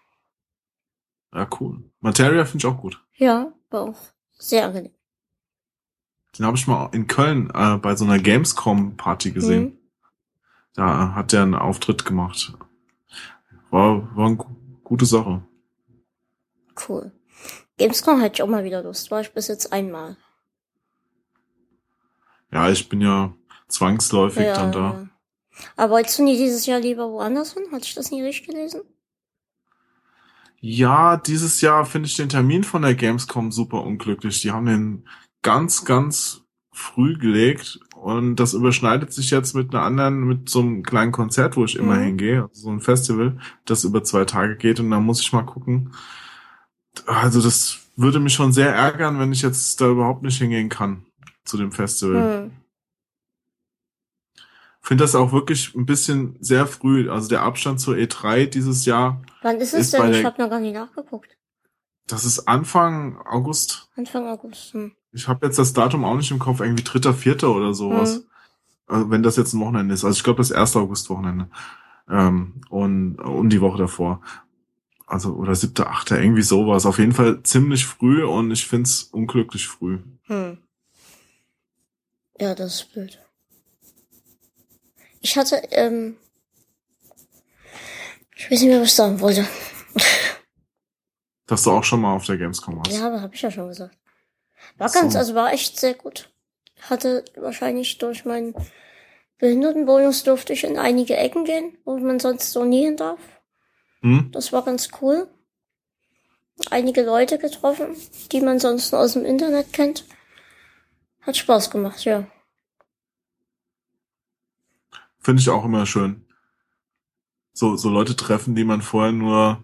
Ja, cool. Materia finde ich auch gut. Ja, war auch sehr angenehm. Den habe ich mal in Köln äh, bei so einer Gamescom-Party gesehen. Mhm. Da hat der einen Auftritt gemacht. War, war eine gute Sache. Cool. Gamescom hätte ich auch mal wieder Lust. War ich bis jetzt einmal. Ja, ich bin ja zwangsläufig ja, dann da. Ja. Aber wolltest du nie dieses Jahr lieber woanders hin? Hatte ich das nie richtig gelesen? Ja, dieses Jahr finde ich den Termin von der Gamescom super unglücklich. Die haben den ganz, ganz früh gelegt und das überschneidet sich jetzt mit einer anderen, mit so einem kleinen Konzert, wo ich immer mhm. hingehe, also so ein Festival, das über zwei Tage geht und da muss ich mal gucken. Also das würde mich schon sehr ärgern, wenn ich jetzt da überhaupt nicht hingehen kann zu dem Festival. Mhm. Finde das auch wirklich ein bisschen sehr früh. Also der Abstand zur E3 dieses Jahr. Wann ist es ist denn? Ich habe noch gar nicht nachgeguckt. Das ist Anfang August. Anfang August. Hm. Ich habe jetzt das Datum auch nicht im Kopf, irgendwie dritter, vierter oder sowas. Mhm. Also wenn das jetzt ein Wochenende ist. Also ich glaube das erste August-Wochenende. Ähm, und, und die Woche davor. Also, oder siebter, achter, irgendwie sowas. Auf jeden Fall ziemlich früh und ich find's unglücklich früh. Hm. Ja, das ist blöd. Ich hatte, ähm, ich weiß nicht mehr, was ich sagen wollte. Dass du auch schon mal auf der Gamescom warst. Ja, aber hab ich ja schon gesagt. War ganz, so. also war echt sehr gut. Hatte wahrscheinlich durch meinen Behindertenbonus durfte ich in einige Ecken gehen, wo man sonst so nie hin darf. Hm? Das war ganz cool. Einige Leute getroffen, die man sonst nur aus dem Internet kennt. Hat Spaß gemacht, ja. Finde ich auch immer schön. So, so Leute treffen, die man vorher nur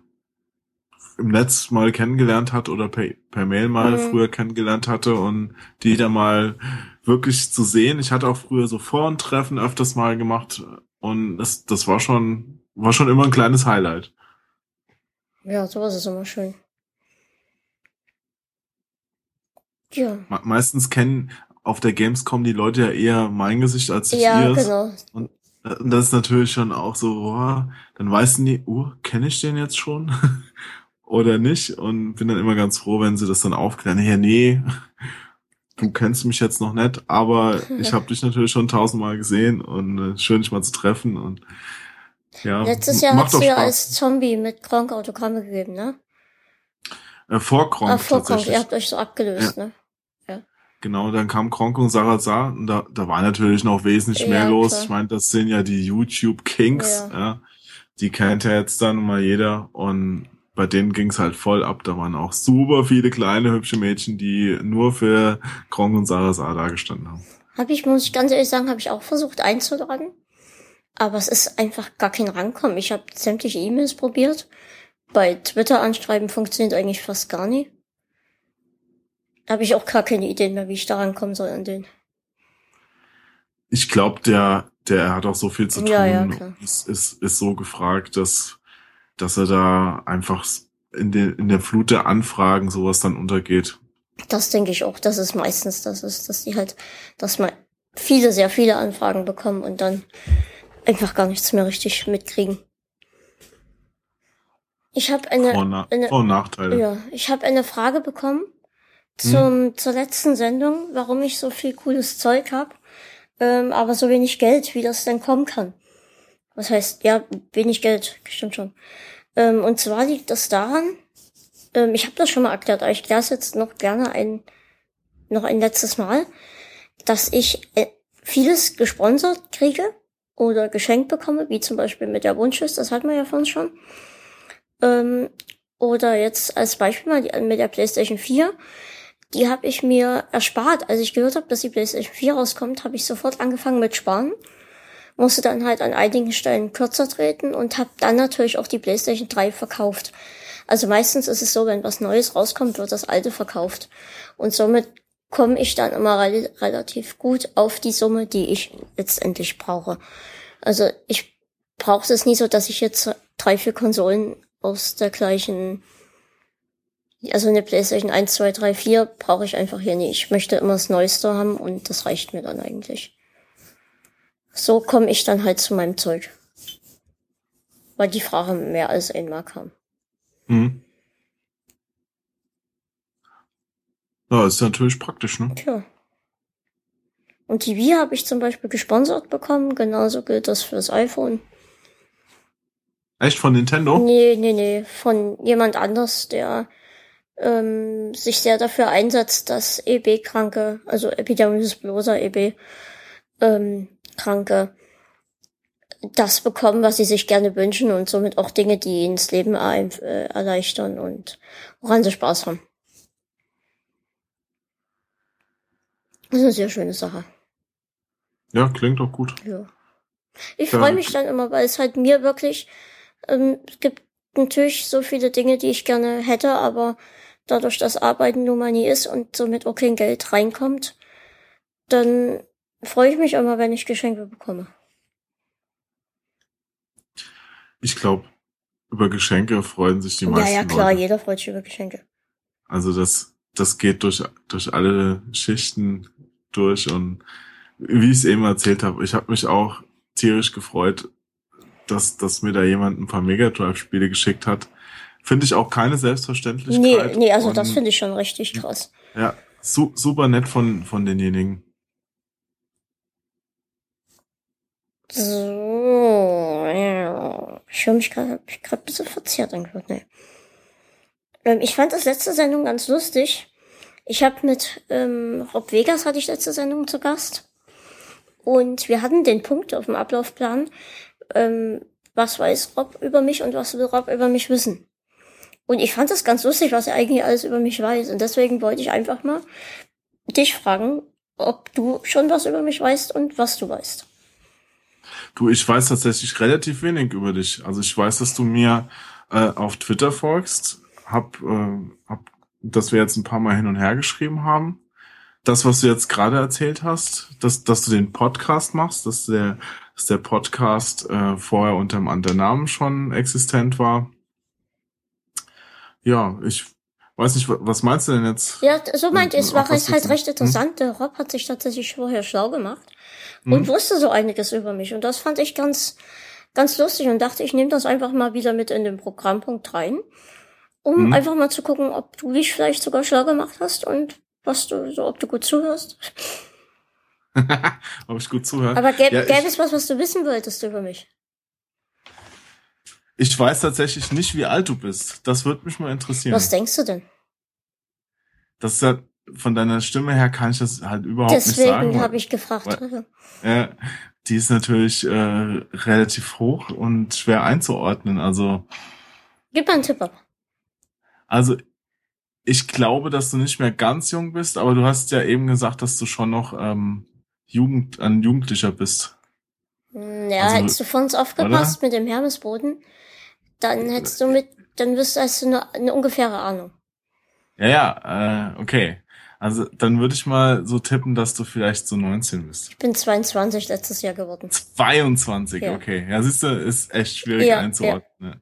im Netz mal kennengelernt hat oder per, per Mail mal mhm. früher kennengelernt hatte und die da mal wirklich zu sehen. Ich hatte auch früher so Foren-Treffen öfters mal gemacht und das, das war schon, war schon immer ein kleines Highlight. Ja, sowas ist immer schön. Ja. Me meistens kennen auf der Gamescom die Leute ja eher mein Gesicht als ich ja, ihres. Genau. Und, und das ist natürlich schon auch so, oh, dann weißen die, oh, kenne ich den jetzt schon? *laughs* oder nicht und bin dann immer ganz froh, wenn sie das dann aufklären. Ja, nee, du kennst mich jetzt noch nicht, aber *laughs* ich habe dich natürlich schon tausendmal gesehen und äh, schön dich mal zu treffen und ja. Letztes Jahr hast du ja als Zombie mit Kronk Autogramme gegeben, ne? Äh, vor Kronk. Ah, vor Kronk, ihr habt euch so abgelöst, ja. ne? Ja. Genau, dann kam Kronk und Sarazar und da, da war natürlich noch wesentlich ja, mehr los. Klar. Ich meine, das sind ja die YouTube Kings, ja. ja. Die kennt ja jetzt dann mal jeder und bei denen ging's halt voll ab. Da waren auch super viele kleine, hübsche Mädchen, die nur für Kronk und Sarah da gestanden haben. Hab ich, muss ich ganz ehrlich sagen, habe ich auch versucht einzuladen. Aber es ist einfach gar kein Rankommen. Ich habe sämtliche E-Mails probiert. Bei Twitter anschreiben funktioniert eigentlich fast gar nie. Da habe ich auch gar keine Ideen mehr, wie ich da rankommen soll an den. Ich glaube, der, der hat auch so viel zu tun. Ja, ja, klar. Ist, ist, ist so gefragt, dass dass er da einfach in, den, in der Flut der Anfragen sowas dann untergeht. Das denke ich auch, dass es meistens das ist, dass die halt, dass man viele, sehr viele Anfragen bekommen und dann einfach gar nichts mehr richtig mitkriegen. Ich habe eine, Vor, eine Vor Nachteile. Ja, ich habe eine Frage bekommen, zum, hm. zur letzten Sendung, warum ich so viel cooles Zeug habe, ähm, aber so wenig Geld, wie das denn kommen kann. Was heißt, ja, wenig Geld, stimmt schon. Ähm, und zwar liegt das daran, ähm, ich habe das schon mal erklärt, aber ich kläre es jetzt noch gerne ein, noch ein letztes Mal, dass ich äh, vieles gesponsert kriege oder geschenkt bekomme, wie zum Beispiel mit der Wunschlist, das hatten wir ja uns schon. Ähm, oder jetzt als Beispiel mal die, mit der PlayStation 4. Die habe ich mir erspart. Als ich gehört habe, dass die PlayStation 4 rauskommt, habe ich sofort angefangen mit Sparen. Musste dann halt an einigen Stellen kürzer treten und habe dann natürlich auch die PlayStation 3 verkauft. Also meistens ist es so, wenn was Neues rauskommt, wird das alte verkauft. Und somit komme ich dann immer re relativ gut auf die Summe, die ich letztendlich brauche. Also ich brauche es nie so, dass ich jetzt drei, vier Konsolen aus der gleichen, also eine PlayStation 1, 2, 3, 4 brauche ich einfach hier nicht. Ich möchte immer das Neueste haben und das reicht mir dann eigentlich. So komme ich dann halt zu meinem Zeug. Weil die Frage mehr als einmal kam. Mhm. Ja, ist natürlich praktisch, ne? Tja. Und die Wii habe ich zum Beispiel gesponsert bekommen. Genauso gilt das fürs iPhone. Echt von Nintendo? Nee, nee, nee. Von jemand anders, der ähm, sich sehr dafür einsetzt, dass EB-Kranke, also Epidermis bullosa EB, ähm, Kranke, das bekommen, was sie sich gerne wünschen und somit auch Dinge, die ihnen das Leben äh, erleichtern und woran sie Spaß haben. Das ist eine sehr schöne Sache. Ja, klingt doch gut. Ja. Ich freue mich dann immer, weil es halt mir wirklich, ähm, es gibt natürlich so viele Dinge, die ich gerne hätte, aber dadurch, dass Arbeiten nun mal nie ist und somit auch kein Geld reinkommt, dann freue ich mich immer, wenn ich Geschenke bekomme. Ich glaube, über Geschenke freuen sich die meisten. Ja, ja, klar, Leute. jeder freut sich über Geschenke. Also das, das geht durch, durch alle Schichten durch und wie ich es eben erzählt habe, ich habe mich auch tierisch gefreut, dass, dass mir da jemand ein paar Mega Drive-Spiele geschickt hat. Finde ich auch keine Selbstverständlichkeit. Nee, nee also das finde ich schon richtig krass. Ja, su super nett von, von denjenigen. So, ja. Ich höre mich gerade ein bisschen verzerrt angehört, ne. Ähm, ich fand das letzte Sendung ganz lustig. Ich habe mit ähm, Rob Vegas hatte ich letzte Sendung zu Gast. Und wir hatten den Punkt auf dem Ablaufplan, ähm, was weiß Rob über mich und was will Rob über mich wissen. Und ich fand das ganz lustig, was er eigentlich alles über mich weiß. Und deswegen wollte ich einfach mal dich fragen, ob du schon was über mich weißt und was du weißt. Du, ich weiß tatsächlich relativ wenig über dich. Also ich weiß, dass du mir äh, auf Twitter folgst, hab, äh, hab, dass wir jetzt ein paar Mal hin und her geschrieben haben das, was du jetzt gerade erzählt hast, dass, dass du den Podcast machst, dass der, dass der Podcast äh, vorher unter einem anderen Namen schon existent war. Ja, ich weiß nicht, was meinst du denn jetzt? Ja, so meint es, war es halt recht hm? interessant. Der Rob hat sich tatsächlich vorher schlau gemacht hm? und wusste so einiges über mich. Und das fand ich ganz, ganz lustig und dachte, ich nehme das einfach mal wieder mit in den Programmpunkt rein, um hm? einfach mal zu gucken, ob du dich vielleicht sogar schlau gemacht hast und was du, so, ob du gut zuhörst. *laughs* ob ich gut zuhöre. Aber gäbe, ja, gäbe es was, was du wissen wolltest über mich? Ich weiß tatsächlich nicht, wie alt du bist. Das würde mich mal interessieren. Was denkst du denn? Das ist ja, von deiner Stimme her kann ich das halt überhaupt Deswegen nicht sagen. Deswegen habe ich gefragt. Weil, ja, die ist natürlich äh, relativ hoch und schwer einzuordnen. Also. Gib mal einen Tipp ab. Also ich glaube, dass du nicht mehr ganz jung bist, aber du hast ja eben gesagt, dass du schon noch ähm, Jugend, ein Jugendlicher bist. Hm, ja, also, hättest du vor uns aufgepasst oder? mit dem Hermesboden, dann hättest du mit, dann wirst du, hast du eine, eine ungefähre Ahnung. Ja, ja, äh, okay. Also dann würde ich mal so tippen, dass du vielleicht so 19 bist. Ich bin 22 letztes Jahr geworden. 22, ja. okay. Ja, siehst du, ist echt schwierig ja, einzuordnen. Ja.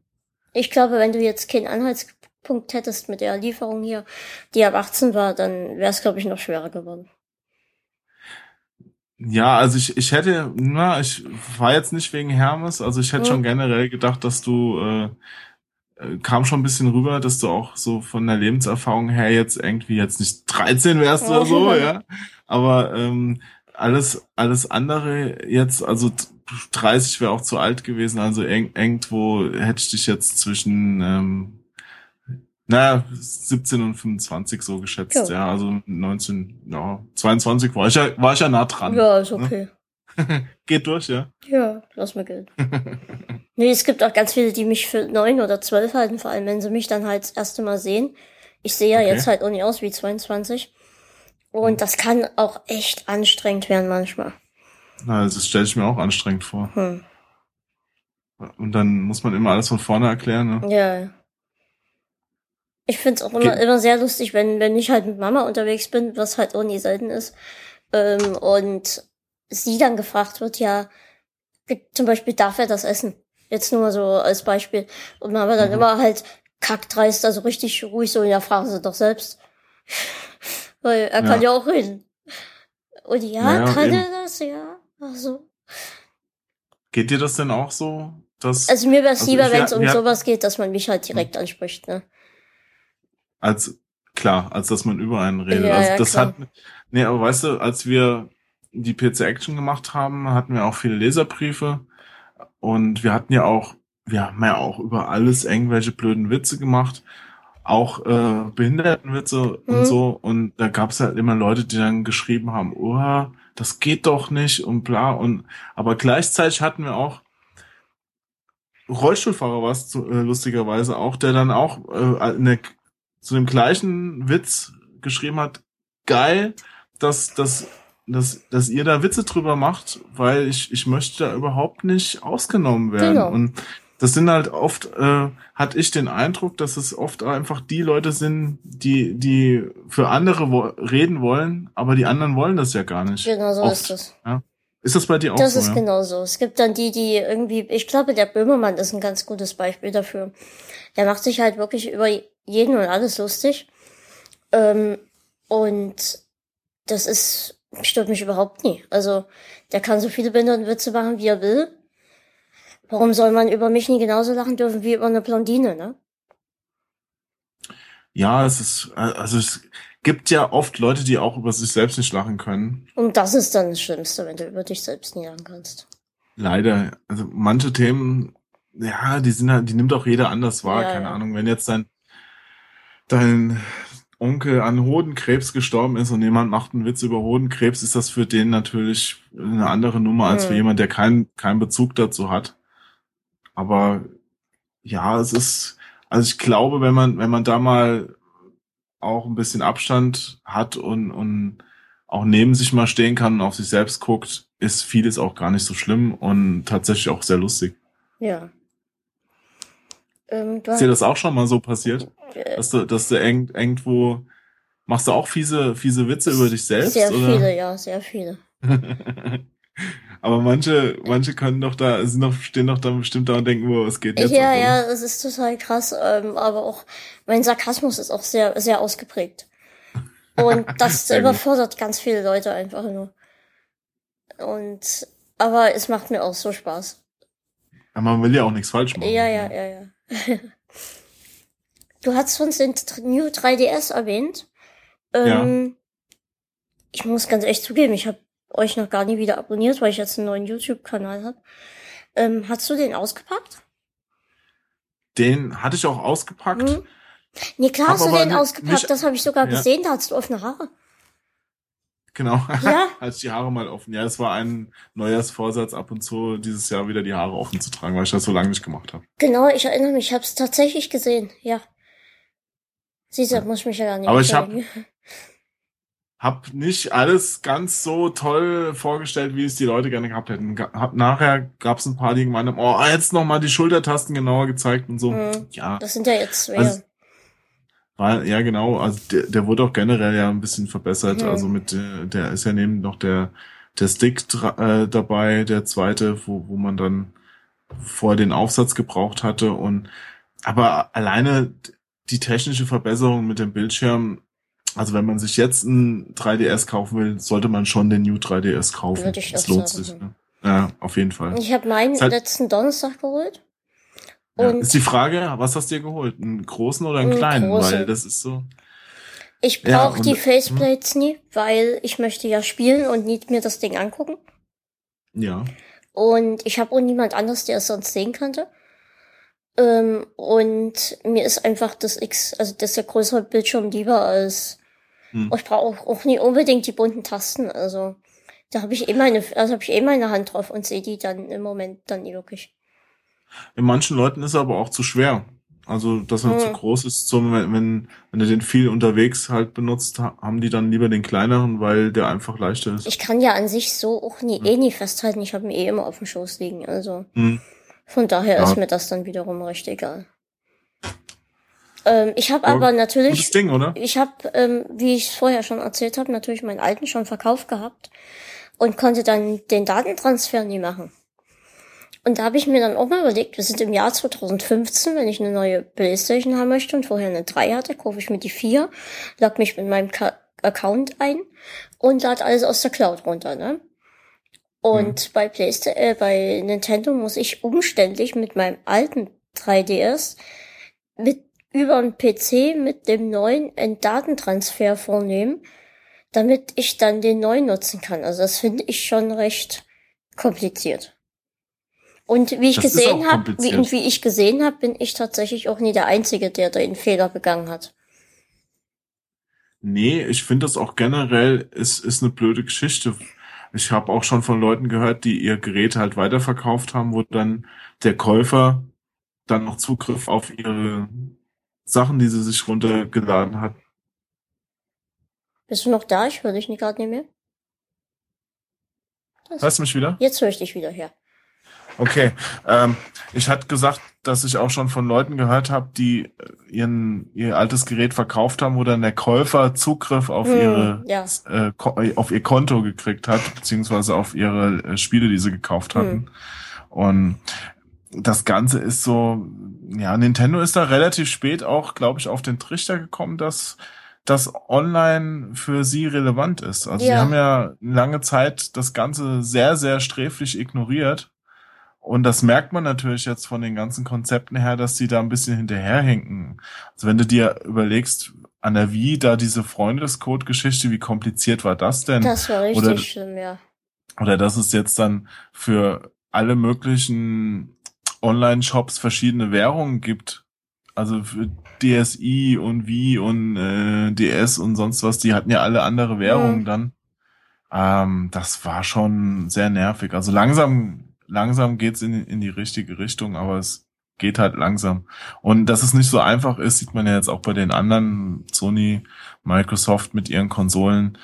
Ich glaube, wenn du jetzt keinen Anhalts Punkt hättest mit der Lieferung hier, die ab 18 war, dann wäre es, glaube ich, noch schwerer geworden. Ja, also ich, ich hätte, na, ich war jetzt nicht wegen Hermes, also ich hätte mhm. schon generell gedacht, dass du äh, kam schon ein bisschen rüber, dass du auch so von der Lebenserfahrung her jetzt irgendwie jetzt nicht 13 wärst oder so, ja. Aber ähm, alles, alles andere jetzt, also 30 wäre auch zu alt gewesen, also irgendwo hätte ich dich jetzt zwischen ähm, naja, 17 und 25 so geschätzt, ja. ja. Also 19, ja, 22 war ich ja, war ich ja nah dran. Ja, ist ne? okay. Ne? *laughs* Geht durch, ja? Ja, lass mir Geld. *laughs* nee, es gibt auch ganz viele, die mich für neun oder zwölf halten, vor allem wenn sie mich dann halt das erste Mal sehen. Ich sehe ja okay. jetzt halt auch nicht aus wie 22. Und hm. das kann auch echt anstrengend werden manchmal. Na, das stelle ich mir auch anstrengend vor. Hm. Und dann muss man immer alles von vorne erklären, ne? Ja. Ich find's auch immer, immer sehr lustig, wenn, wenn ich halt mit Mama unterwegs bin, was halt auch nie selten ist, ähm, und sie dann gefragt wird, ja, zum Beispiel darf er das essen? Jetzt nur mal so als Beispiel. Und Mama dann mhm. immer halt kackdreist, also richtig ruhig so, ja, fragen sie doch selbst. *laughs* Weil er ja. kann ja auch reden. Und ja, naja, kann eben. er das, ja. Ach so. Geht dir das denn auch so? Dass, also mir wäre es also lieber, wenn es um sowas geht, dass man mich halt direkt hm. anspricht, ne? als klar, als dass man über einen redet. Ja, also das ja, hat, nee, aber weißt du, als wir die PC Action gemacht haben, hatten wir auch viele Leserbriefe. Und wir hatten ja auch, wir haben ja auch über alles irgendwelche blöden Witze gemacht, auch äh, Behindertenwitze mhm. und so. Und da gab es halt immer Leute, die dann geschrieben haben, oh, das geht doch nicht und bla. Und aber gleichzeitig hatten wir auch Rollstuhlfahrer was äh, lustigerweise auch, der dann auch äh, eine zu dem gleichen Witz geschrieben hat, geil, dass, dass, dass, dass ihr da Witze drüber macht, weil ich, ich möchte da überhaupt nicht ausgenommen werden. Genau. Und das sind halt oft, äh, hatte ich den Eindruck, dass es oft einfach die Leute sind, die, die für andere wo reden wollen, aber die anderen wollen das ja gar nicht. Genau so oft, ist das. Ja. Ist das bei dir auch das so? Das ist ja? genau so. Es gibt dann die, die irgendwie, ich glaube, der Böhmermann ist ein ganz gutes Beispiel dafür. Der macht sich halt wirklich über jeden und alles lustig. Ähm, und das ist, stört mich überhaupt nie. Also, der kann so viele Behindertenwitze machen, wie er will. Warum soll man über mich nie genauso lachen dürfen wie über eine Blondine, ne? Ja, es ist, also es gibt ja oft Leute, die auch über sich selbst nicht lachen können. Und das ist dann das Schlimmste, wenn du über dich selbst nie lachen kannst. Leider. Also manche Themen, ja, die sind halt, die nimmt auch jeder anders wahr, ja, keine ja. Ahnung. Wenn jetzt dein, dein Onkel an Hodenkrebs gestorben ist und jemand macht einen Witz über Hodenkrebs, ist das für den natürlich eine andere Nummer als für jemand, der keinen keinen Bezug dazu hat. Aber ja, es ist, also ich glaube, wenn man, wenn man da mal auch ein bisschen Abstand hat und, und auch neben sich mal stehen kann und auf sich selbst guckt, ist vieles auch gar nicht so schlimm und tatsächlich auch sehr lustig. Ja. Ähm, ist dir das auch schon mal so passiert? Äh, dass du, dass du irgend, irgendwo, machst du auch fiese, fiese Witze über dich selbst? Sehr oder? viele, ja, sehr viele. *laughs* Aber manche, manche können doch da, sind doch, stehen doch da bestimmt da und denken, wo es geht jetzt. Ja, ja, es ist total krass, ähm, aber auch mein Sarkasmus ist auch sehr, sehr ausgeprägt. Und *laughs* das überfordert ganz viele Leute einfach nur. Und, aber es macht mir auch so Spaß. Aber man will ja auch nichts falsch machen. Ja, ja, ja, ja. *laughs* du hast uns den New 3DS erwähnt. Ähm, ja. Ich muss ganz echt zugeben, ich habe euch noch gar nie wieder abonniert, weil ich jetzt einen neuen YouTube-Kanal habe. Ähm, hast du den ausgepackt? Den hatte ich auch ausgepackt. Mhm. Nee, klar hast du den ausgepackt, das habe ich sogar ja. gesehen, da hast du offene Haare. Genau. Ja. *laughs* Als die Haare mal offen. Ja, es war ein Neujahrsvorsatz, ab und zu dieses Jahr wieder die Haare offen zu tragen, weil ich das so lange nicht gemacht habe. Genau, ich erinnere mich, ich habe es tatsächlich gesehen, ja. Siehst du, muss ich mich ja gar nicht Aber ich habe *laughs* hab nicht alles ganz so toll vorgestellt, wie es die Leute gerne gehabt hätten. Hab, nachher gab es ein paar, die gemeint haben, oh, jetzt noch mal die Schultertasten genauer gezeigt und so. Mhm. Ja. Das sind ja jetzt schwer. Also, weil, ja, genau, also der, der wurde auch generell ja ein bisschen verbessert. Mhm. Also mit der, der ist ja neben noch der, der Stick äh, dabei, der zweite, wo, wo man dann vor den Aufsatz gebraucht hatte. Und aber alleine die technische Verbesserung mit dem Bildschirm, also wenn man sich jetzt ein 3DS kaufen will, sollte man schon den New 3DS kaufen. Würde ich das lohnt sagen. sich. Ne? Ja, auf jeden Fall. Ich habe meinen halt letzten Donnerstag geholt. Ja, ist die Frage, was hast du dir geholt? Einen großen oder einen, einen kleinen? Großen. Weil das ist so. Ich brauche ja, die Faceplates hm? nie, weil ich möchte ja spielen und nicht mir das Ding angucken. Ja. Und ich habe auch niemand anderes, der es sonst sehen könnte. Ähm, und mir ist einfach das X, also das der größere Bildschirm lieber als. Hm. Ich brauche auch, auch nie unbedingt die bunten Tasten. Also da habe ich eh meine, also habe ich eh meine Hand drauf und sehe die dann im Moment dann nie wirklich. In manchen Leuten ist er aber auch zu schwer. Also, dass er hm. zu groß ist, so, wenn, wenn, wenn du den viel unterwegs halt benutzt, haben die dann lieber den kleineren, weil der einfach leichter ist. Ich kann ja an sich so auch nie, hm. eh nie festhalten. Ich habe ihn eh immer auf dem Schoß liegen. Also, hm. Von daher ja. ist mir das dann wiederum recht egal. Ähm, ich habe aber, aber natürlich, gutes Ding, oder? ich habe, ähm, wie ich vorher schon erzählt habe, natürlich meinen alten schon verkauft gehabt und konnte dann den Datentransfer nie machen. Und da habe ich mir dann auch mal überlegt, wir sind im Jahr 2015, wenn ich eine neue Playstation haben möchte und vorher eine 3 hatte, kaufe ich mir die 4, log mich mit meinem Ka Account ein und lade alles aus der Cloud runter, ne? Und mhm. bei Playstation, äh, bei Nintendo muss ich umständlich mit meinem alten 3DS mit über einen PC mit dem neuen einen Datentransfer vornehmen, damit ich dann den neuen nutzen kann. Also das finde ich schon recht kompliziert. Und wie ich das gesehen habe, wie, wie ich gesehen habe, bin ich tatsächlich auch nie der Einzige, der da einen Fehler begangen hat. Nee, ich finde das auch generell ist, ist eine blöde Geschichte. Ich habe auch schon von Leuten gehört, die ihr Gerät halt weiterverkauft haben, wo dann der Käufer dann noch Zugriff auf ihre Sachen, die sie sich runtergeladen hat. Bist du noch da? Ich höre dich nicht gerade nicht mehr. Das Hörst du mich wieder? Jetzt höre ich dich wieder her. Okay. Ähm, ich hatte gesagt, dass ich auch schon von Leuten gehört habe, die äh, ihren, ihr altes Gerät verkauft haben, wo dann der Käufer Zugriff auf hm, ihre ja. äh, auf ihr Konto gekriegt hat, beziehungsweise auf ihre äh, Spiele, die sie gekauft hm. hatten. Hm. Und das Ganze ist so, ja, Nintendo ist da relativ spät auch, glaube ich, auf den Trichter gekommen, dass das online für sie relevant ist. Also ja. sie haben ja lange Zeit das Ganze sehr, sehr sträflich ignoriert und das merkt man natürlich jetzt von den ganzen Konzepten her, dass die da ein bisschen hinterherhinken. Also wenn du dir überlegst, an der Wii, da diese Freundescode-Geschichte, wie kompliziert war das denn? Das war richtig oder, schlimm, ja. Oder dass es jetzt dann für alle möglichen Online-Shops verschiedene Währungen gibt. Also für DSI und Wii und äh, DS und sonst was, die hatten ja alle andere Währungen mhm. dann. Ähm, das war schon sehr nervig. Also langsam langsam geht's in, in die richtige Richtung, aber es geht halt langsam. Und dass es nicht so einfach ist, sieht man ja jetzt auch bei den anderen Sony, Microsoft mit ihren Konsolen.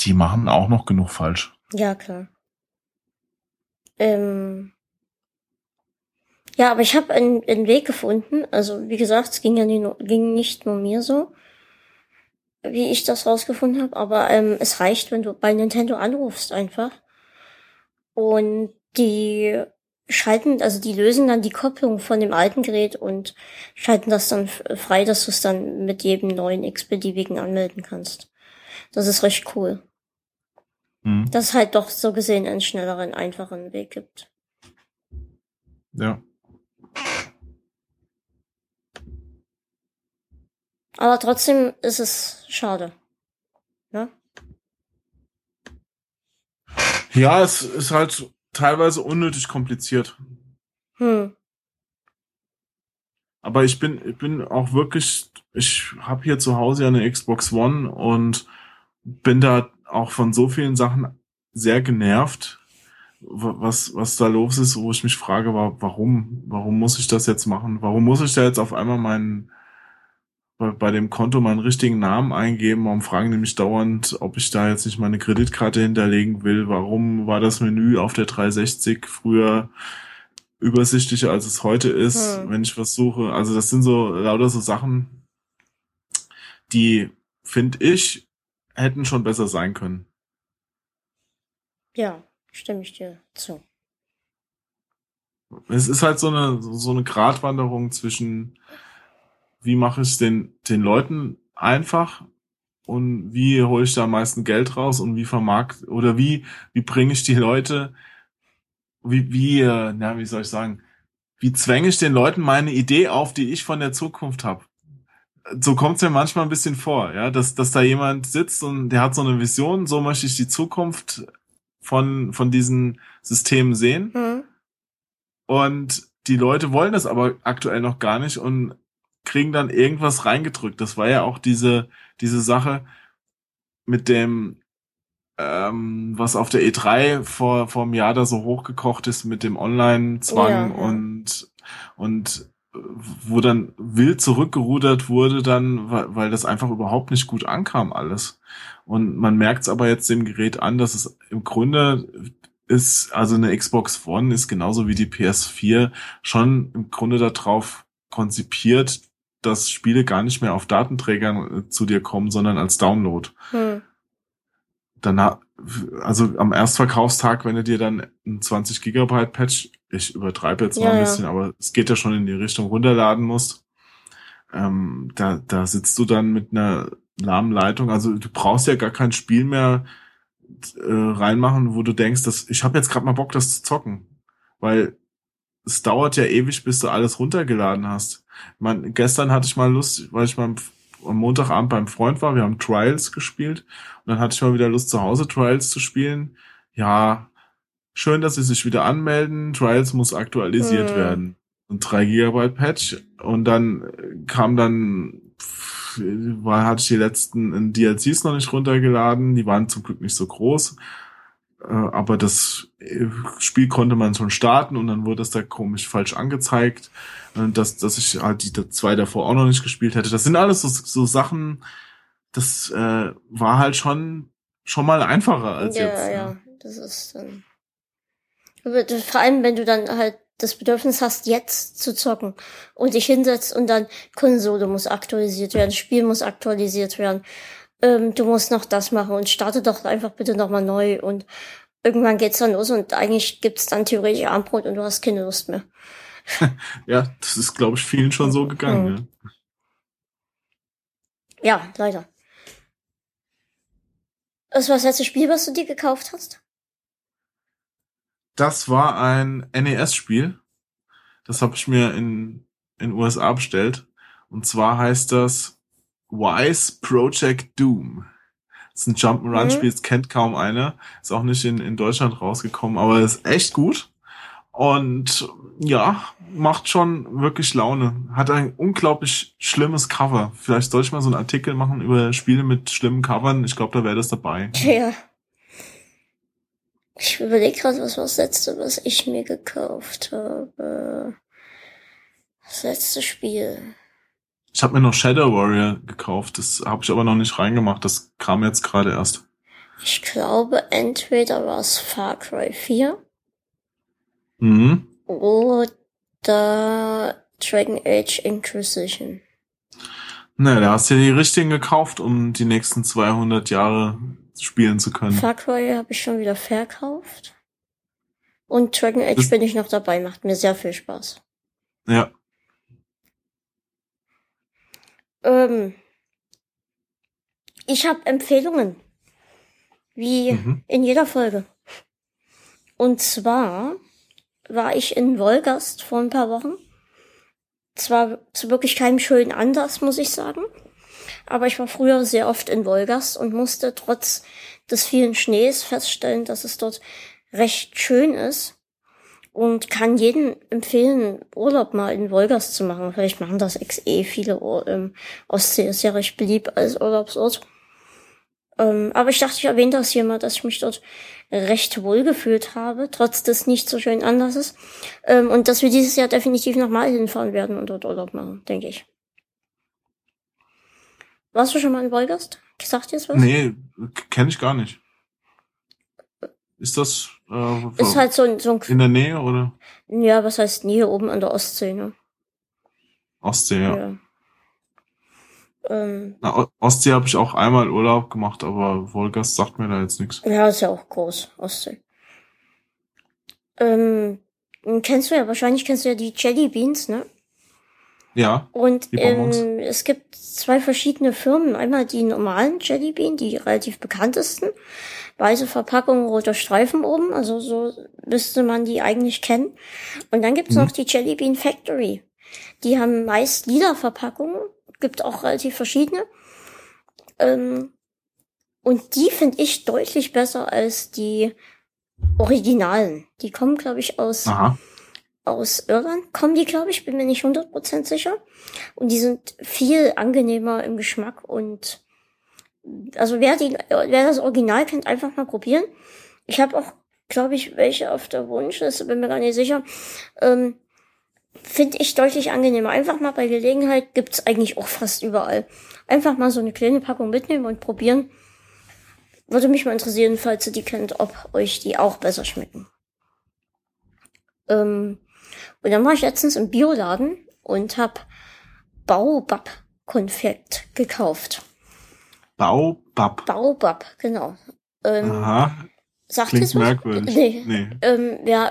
Die machen auch noch genug falsch. Ja, klar. Ähm ja, aber ich habe einen, einen Weg gefunden. Also wie gesagt, es ging ja nie, ging nicht nur mir so, wie ich das rausgefunden habe. Aber ähm, es reicht, wenn du bei Nintendo anrufst einfach. Und die schalten, also die lösen dann die Kopplung von dem alten Gerät und schalten das dann frei, dass du es dann mit jedem neuen x-beliebigen anmelden kannst. Das ist recht cool. Mhm. Dass es halt doch so gesehen einen schnelleren, einfachen Weg gibt. Ja. Aber trotzdem ist es schade. Ne? Ja, es ist halt teilweise unnötig kompliziert. Hm. Aber ich bin, ich bin auch wirklich, ich habe hier zu Hause ja eine Xbox One und bin da auch von so vielen Sachen sehr genervt, was, was da los ist, wo ich mich frage, warum, warum muss ich das jetzt machen? Warum muss ich da jetzt auf einmal meinen bei, bei dem Konto meinen richtigen Namen eingeben. Warum fragen die mich dauernd, ob ich da jetzt nicht meine Kreditkarte hinterlegen will? Warum war das Menü auf der 360 früher übersichtlicher, als es heute ist, hm. wenn ich was suche? Also das sind so lauter so Sachen, die, finde ich, hätten schon besser sein können. Ja, stimme ich dir zu. Es ist halt so eine, so eine Gratwanderung zwischen wie mache ich den, den Leuten einfach und wie hole ich da am meisten Geld raus und wie vermarkt oder wie, wie bringe ich die Leute, wie, wie, äh, na, wie soll ich sagen, wie zwänge ich den Leuten meine Idee auf, die ich von der Zukunft habe? So kommt es mir manchmal ein bisschen vor, ja, dass, dass da jemand sitzt und der hat so eine Vision, so möchte ich die Zukunft von, von diesen Systemen sehen. Mhm. Und die Leute wollen das aber aktuell noch gar nicht und kriegen dann irgendwas reingedrückt. Das war ja auch diese, diese Sache mit dem, ähm, was auf der E3 vor, vor einem Jahr da so hochgekocht ist mit dem Online-Zwang ja, ja. und, und wo dann wild zurückgerudert wurde dann, weil, weil das einfach überhaupt nicht gut ankam alles. Und man merkt es aber jetzt dem Gerät an, dass es im Grunde ist, also eine Xbox One ist genauso wie die PS4 schon im Grunde darauf konzipiert, dass Spiele gar nicht mehr auf Datenträgern äh, zu dir kommen, sondern als Download. Hm. Danach, also am Erstverkaufstag, wenn du dir dann ein 20 Gigabyte Patch, ich übertreibe jetzt mal ja, ein bisschen, ja. aber es geht ja schon in die Richtung runterladen musst, ähm, da, da sitzt du dann mit einer lahmen Leitung. Also du brauchst ja gar kein Spiel mehr äh, reinmachen, wo du denkst, dass ich habe jetzt gerade mal Bock, das zu zocken, weil es dauert ja ewig, bis du alles runtergeladen hast. Man, gestern hatte ich mal Lust, weil ich mal am Montagabend beim Freund war, wir haben Trials gespielt und dann hatte ich mal wieder Lust, zu Hause Trials zu spielen. Ja, schön, dass sie sich wieder anmelden. Trials muss aktualisiert mhm. werden. Und 3 Gigabyte Patch. Und dann kam dann, war, hatte ich die letzten DLCs noch nicht runtergeladen. Die waren zum Glück nicht so groß. Äh, aber das äh, Spiel konnte man schon starten und dann wurde es da komisch falsch angezeigt, äh, dass, dass ich halt die zwei davor auch noch nicht gespielt hätte. Das sind alles so, so Sachen, das äh, war halt schon schon mal einfacher als ja, jetzt. Ja, ja, das ist dann. Vor allem, wenn du dann halt das Bedürfnis hast, jetzt zu zocken und dich hinsetzt und dann Konsole muss aktualisiert werden, Spiel muss aktualisiert werden ähm, du musst noch das machen und starte doch einfach bitte nochmal neu und irgendwann geht's dann los und eigentlich gibt's dann theoretisch Abendbrot und du hast keine Lust mehr. *laughs* ja, das ist, glaube ich, vielen schon so gegangen. Mhm. Ja. ja, leider. Was war das letzte Spiel, was du dir gekauft hast? Das war ein NES-Spiel. Das habe ich mir in in USA bestellt. Und zwar heißt das Wise Project Doom. Das ist ein Jump'n'Run-Spiel, mhm. das kennt kaum einer. Ist auch nicht in, in Deutschland rausgekommen, aber ist echt gut. Und ja, macht schon wirklich Laune. Hat ein unglaublich schlimmes Cover. Vielleicht soll ich mal so einen Artikel machen über Spiele mit schlimmen Covern. Ich glaube, da wäre das dabei. Ja. Ich überlege gerade, was war das letzte, was ich mir gekauft habe. Das letzte Spiel. Ich habe mir noch Shadow Warrior gekauft, das habe ich aber noch nicht reingemacht, das kam jetzt gerade erst. Ich glaube, entweder war es Far Cry 4 mhm. oder Dragon Age Inquisition. Ne, da hast du ja die richtigen gekauft, um die nächsten 200 Jahre spielen zu können. Far Cry habe ich schon wieder verkauft. Und Dragon Age das bin ich noch dabei, macht mir sehr viel Spaß. Ja. Ähm, ich habe Empfehlungen. Wie mhm. in jeder Folge. Und zwar war ich in Wolgast vor ein paar Wochen. Zwar zu wirklich keinem schönen Anlass, muss ich sagen. Aber ich war früher sehr oft in Wolgast und musste trotz des vielen Schnees feststellen, dass es dort recht schön ist und kann jedem empfehlen, Urlaub mal in Wolgast zu machen. Vielleicht machen das XE viele. Ähm, Ostsee ist ja recht beliebt als Urlaubsort. Ähm, aber ich dachte, ich erwähne das hier mal, dass ich mich dort recht wohl gefühlt habe, trotz des nicht so schönen Anlasses. Ähm, und dass wir dieses Jahr definitiv nochmal hinfahren werden und dort Urlaub machen, denke ich. Warst du schon mal in Wolgast? Sagt dir das was? Nee, kenne ich gar nicht. Ist das äh, ist halt so ein, so ein in der Nähe oder? Ja, was heißt Nähe oben an der Ostsee, ne? Ostsee, ja. ja. Ähm, Na, Ostsee habe ich auch einmal Urlaub gemacht, aber Wolgast sagt mir da jetzt nichts. Ja, ist ja auch groß, Ostsee. Ähm, kennst du ja, wahrscheinlich kennst du ja die Jelly Beans, ne? Ja. Und ähm, es gibt zwei verschiedene Firmen. Einmal die normalen Jellybean, die relativ bekanntesten. Weiße Verpackung, roter Streifen oben. Also so müsste man die eigentlich kennen. Und dann gibt's mhm. noch die Jellybean Factory. Die haben meist lila Verpackungen. Gibt auch relativ verschiedene. Ähm, und die finde ich deutlich besser als die Originalen. Die kommen, glaube ich, aus Aha aus Irland kommen die, glaube ich, bin mir nicht 100% sicher. Und die sind viel angenehmer im Geschmack und also wer die, wer das Original kennt, einfach mal probieren. Ich habe auch, glaube ich, welche auf der Wunschliste, bin mir gar nicht sicher. Ähm, Finde ich deutlich angenehmer. Einfach mal bei Gelegenheit gibt's eigentlich auch fast überall. Einfach mal so eine kleine Packung mitnehmen und probieren. Würde mich mal interessieren, falls ihr die kennt, ob euch die auch besser schmecken. Ähm, und dann war ich letztens im Bioladen und hab Baobab-Konfekt gekauft. Baobab? Baobab, genau. Ähm, Aha. Sagt Klingt merkwürdig. Nee. nee. Ähm, ja,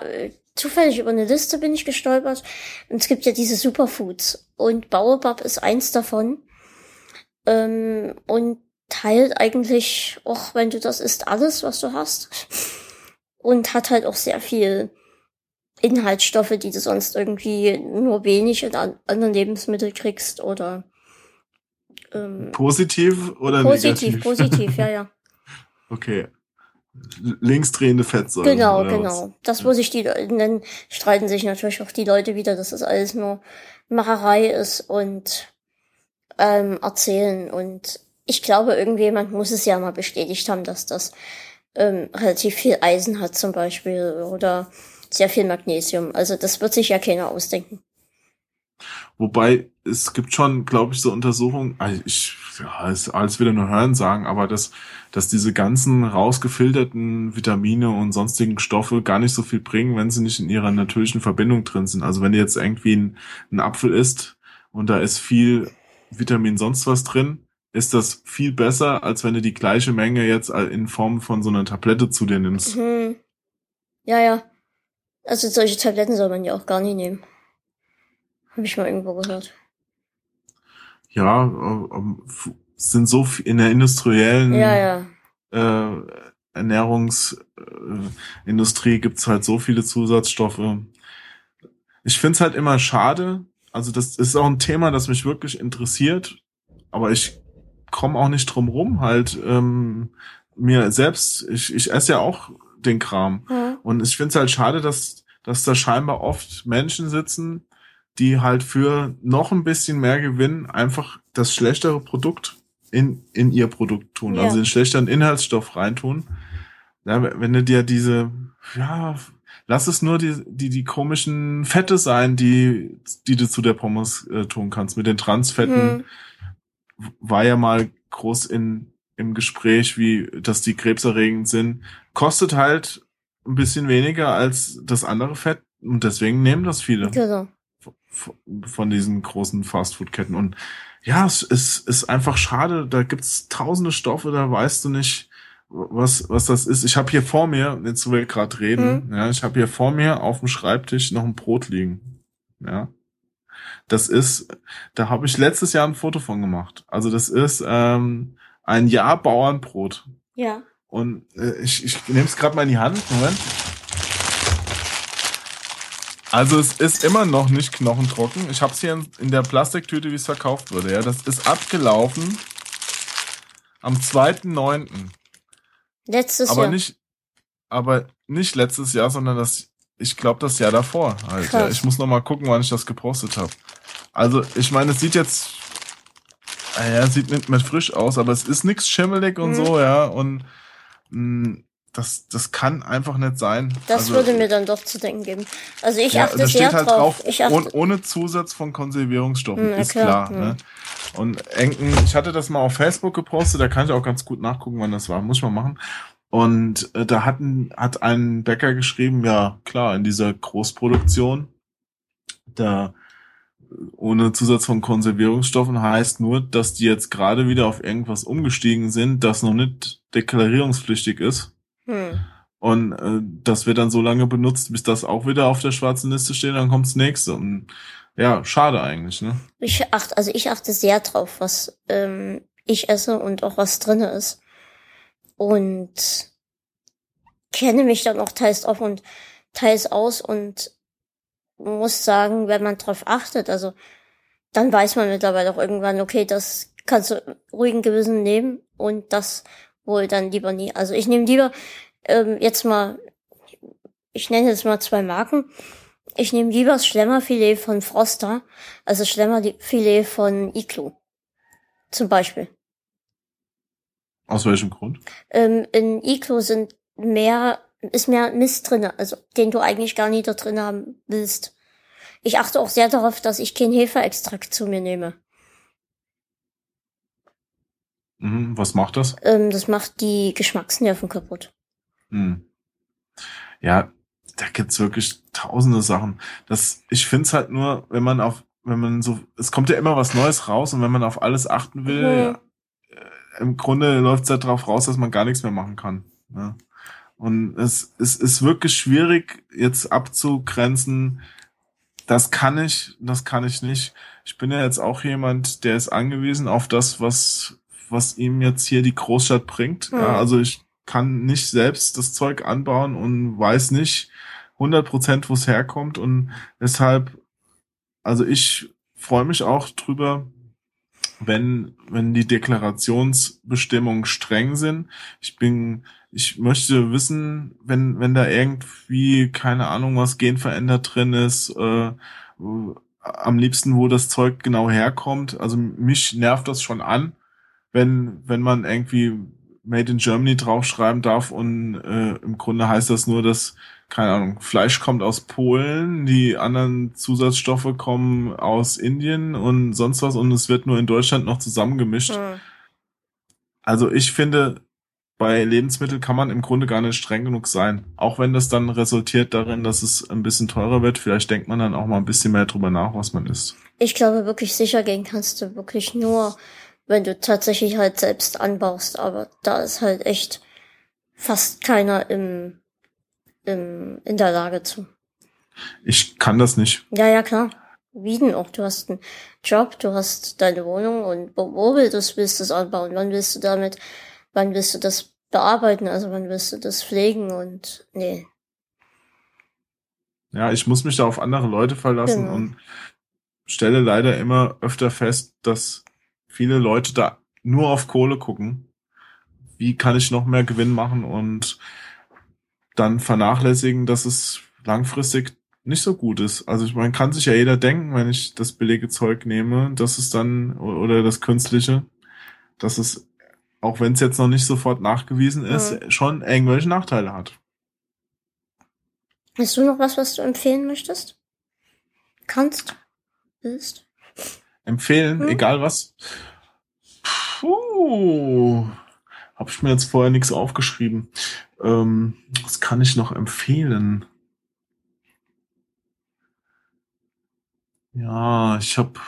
zufällig über eine Liste bin ich gestolpert. Und es gibt ja diese Superfoods. Und Baobab ist eins davon. Ähm, und teilt eigentlich, auch wenn du das isst, alles, was du hast. Und hat halt auch sehr viel Inhaltsstoffe, die du sonst irgendwie nur wenig in anderen Lebensmitteln kriegst oder ähm, positiv oder positiv, negativ? Positiv, positiv, ja, ja. *laughs* okay. Linksdrehende Fettsäuren. Genau, genau. Was? Das, wo sich die dann streiten sich natürlich auch die Leute wieder, dass das alles nur Macherei ist und ähm, erzählen. Und ich glaube, irgendjemand muss es ja mal bestätigt haben, dass das ähm, relativ viel Eisen hat zum Beispiel oder sehr viel Magnesium. Also das wird sich ja keiner ausdenken. Wobei es gibt schon, glaube ich, so Untersuchungen, also ich, ja, ist alles wieder nur Hören sagen, aber dass, dass diese ganzen rausgefilterten Vitamine und sonstigen Stoffe gar nicht so viel bringen, wenn sie nicht in ihrer natürlichen Verbindung drin sind. Also wenn du jetzt irgendwie ein, ein Apfel isst und da ist viel Vitamin sonst was drin, ist das viel besser, als wenn du die gleiche Menge jetzt in Form von so einer Tablette zu dir nimmst. Mhm. Ja, ja. Also solche Tabletten soll man ja auch gar nicht nehmen. Habe ich mal irgendwo gehört. Ja, äh, sind so in der industriellen ja, ja. Äh, Ernährungsindustrie äh, gibt's halt so viele Zusatzstoffe. Ich find's halt immer schade. Also das ist auch ein Thema, das mich wirklich interessiert. Aber ich komme auch nicht drum rum, halt ähm, mir selbst, ich, ich esse ja auch den Kram. Ja. Und ich finde es halt schade, dass, dass da scheinbar oft Menschen sitzen, die halt für noch ein bisschen mehr Gewinn einfach das schlechtere Produkt in, in ihr Produkt tun, ja. also den schlechteren Inhaltsstoff reintun. Ja, wenn du dir diese, ja, lass es nur die, die, die komischen Fette sein, die, die du zu der Pommes äh, tun kannst. Mit den Transfetten hm. war ja mal groß in, im Gespräch, wie, dass die krebserregend sind kostet halt ein bisschen weniger als das andere Fett und deswegen nehmen das viele. Genau. Von diesen großen Fastfood-Ketten. Und ja, es ist, ist einfach schade. Da gibt's tausende Stoffe, da weißt du nicht, was, was das ist. Ich habe hier vor mir, jetzt wo wir gerade reden, mhm. ja, ich habe hier vor mir auf dem Schreibtisch noch ein Brot liegen. Ja. Das ist, da habe ich letztes Jahr ein Foto von gemacht. Also das ist ähm, ein Jahr Bauernbrot. Ja. Und äh, ich, ich nehme es gerade mal in die Hand. Moment. Also es ist immer noch nicht knochentrocken. Ich habe es hier in, in, der Plastiktüte, wie es verkauft wurde. Ja, das ist abgelaufen am 2.9. Letztes aber Jahr. Nicht, aber nicht letztes Jahr, sondern das, ich glaube das Jahr davor. Halt. Ja, ich muss noch mal gucken, wann ich das gepostet habe. Also ich meine, es sieht jetzt, ja, sieht nicht mehr frisch aus, aber es ist nichts schimmelig und mhm. so, ja. Und das, das kann einfach nicht sein. Das also, würde mir dann doch zu denken geben. Also ich ja, achte sehr halt drauf. drauf ich achte ohne Zusatz von Konservierungsstoffen, hm, ist klar. klar hm. ne? Und Enken, ich hatte das mal auf Facebook gepostet, da kann ich auch ganz gut nachgucken, wann das war. Muss mal machen. Und äh, da hatten, hat ein Bäcker geschrieben, ja klar, in dieser Großproduktion, da ohne Zusatz von Konservierungsstoffen heißt nur, dass die jetzt gerade wieder auf irgendwas umgestiegen sind, das noch nicht deklarierungspflichtig ist. Hm. Und äh, das wird dann so lange benutzt, bis das auch wieder auf der schwarzen Liste steht, dann kommt's nächste. Und ja, schade eigentlich, ne? Ich achte, also ich achte sehr drauf, was ähm, ich esse und auch was drinne ist. Und kenne mich dann auch teils auf und teils aus und muss sagen, wenn man drauf achtet, also dann weiß man mittlerweile auch irgendwann, okay, das kannst du ruhigen Gewissen nehmen und das wohl dann lieber nie. Also ich nehme lieber ähm, jetzt mal, ich nenne jetzt mal zwei Marken. Ich nehme lieber das Schlemmerfilet von Froster, also Schlemmerfilet von Iglu. Zum Beispiel. Aus welchem Grund? Ähm, in Iglu sind mehr, ist mehr Mist drinne, also den du eigentlich gar nicht da drin haben willst. Ich achte auch sehr darauf, dass ich kein Hefeextrakt zu mir nehme. Mhm, was macht das? Ähm, das macht die Geschmacksnerven kaputt. Hm. Ja, da gibt's wirklich tausende Sachen. Das, ich find's halt nur, wenn man auf, wenn man so, es kommt ja immer was Neues raus und wenn man auf alles achten will, mhm. ja, äh, im Grunde läuft's ja darauf raus, dass man gar nichts mehr machen kann. Ne? Und es, es ist wirklich schwierig, jetzt abzugrenzen, das kann ich, das kann ich nicht. Ich bin ja jetzt auch jemand, der ist angewiesen auf das, was, was ihm jetzt hier die Großstadt bringt. Mhm. Ja, also ich kann nicht selbst das Zeug anbauen und weiß nicht 100 Prozent, wo es herkommt und deshalb, also ich freue mich auch drüber, wenn, wenn die Deklarationsbestimmungen streng sind. Ich bin, ich möchte wissen, wenn, wenn da irgendwie, keine Ahnung, was genverändert drin ist, äh, am liebsten, wo das Zeug genau herkommt. Also mich nervt das schon an, wenn, wenn man irgendwie Made in Germany draufschreiben darf und äh, im Grunde heißt das nur, dass, keine Ahnung, Fleisch kommt aus Polen, die anderen Zusatzstoffe kommen aus Indien und sonst was und es wird nur in Deutschland noch zusammengemischt. Mhm. Also ich finde, bei Lebensmitteln kann man im Grunde gar nicht streng genug sein. Auch wenn das dann resultiert darin, dass es ein bisschen teurer wird, vielleicht denkt man dann auch mal ein bisschen mehr drüber nach, was man isst. Ich glaube, wirklich sicher gehen kannst du wirklich nur wenn du tatsächlich halt selbst anbaust, aber da ist halt echt fast keiner im, im, in der Lage zu. Ich kann das nicht. Ja, ja, klar. Wie denn auch? Du hast einen Job, du hast deine Wohnung und wo, wo willst du, willst du das anbauen? Wann willst du damit, wann willst du das bearbeiten? Also wann willst du das pflegen und, nee. Ja, ich muss mich da auf andere Leute verlassen genau. und stelle leider immer öfter fest, dass viele Leute da nur auf Kohle gucken. Wie kann ich noch mehr Gewinn machen und dann vernachlässigen, dass es langfristig nicht so gut ist. Also ich meine, kann sich ja jeder denken, wenn ich das billige Zeug nehme, dass es dann oder das künstliche, dass es auch wenn es jetzt noch nicht sofort nachgewiesen ist, mhm. schon irgendwelche Nachteile hat. Hast du noch was, was du empfehlen möchtest? Kannst? Willst? Empfehlen, mhm. egal was. Puh. Habe ich mir jetzt vorher nichts aufgeschrieben. Ähm, was kann ich noch empfehlen? Ja, ich habe,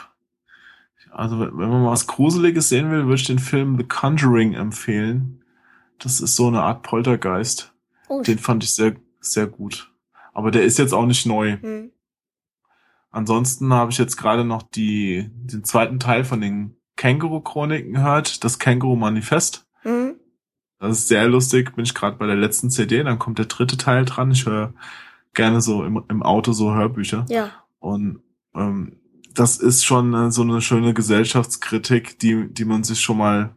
also wenn man was Gruseliges sehen will, würde ich den Film The Conjuring empfehlen. Das ist so eine Art Poltergeist. Oh. Den fand ich sehr, sehr gut. Aber der ist jetzt auch nicht neu. Hm. Ansonsten habe ich jetzt gerade noch die, den zweiten Teil von den Känguru-Chroniken gehört, das Känguru-Manifest. Mhm. Das ist sehr lustig, bin ich gerade bei der letzten CD, dann kommt der dritte Teil dran. Ich höre gerne so im, im Auto so Hörbücher. Ja. Und ähm, das ist schon äh, so eine schöne Gesellschaftskritik, die, die man sich schon mal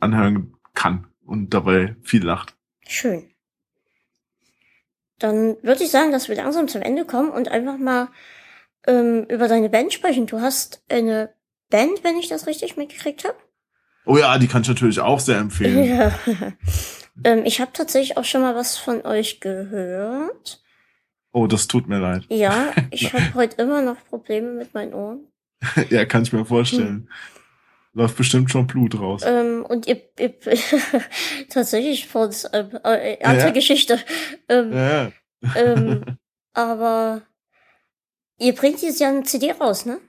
anhören kann und dabei viel lacht. Schön. Dann würde ich sagen, dass wir langsam zum Ende kommen und einfach mal ähm, über deine Band sprechen. Du hast eine Band, wenn ich das richtig mitgekriegt habe. Oh ja, die kann ich natürlich auch sehr empfehlen. *laughs* Ja. ähm, ich habe tatsächlich auch schon mal was von euch gehört. Oh, das tut mir leid. Ja, *laughs* ich habe heute immer noch Probleme mit meinen Ohren. ja, kann ich mir vorstellen. Hm. Läuft bestimmt schon Blut raus. Ähm, und ihr, ihr *laughs* tatsächlich vor äh, äh, andere ja. Geschichte. Ähm, ja. ähm, *laughs* aber ihr bringt dieses Jahr eine CD raus, ne?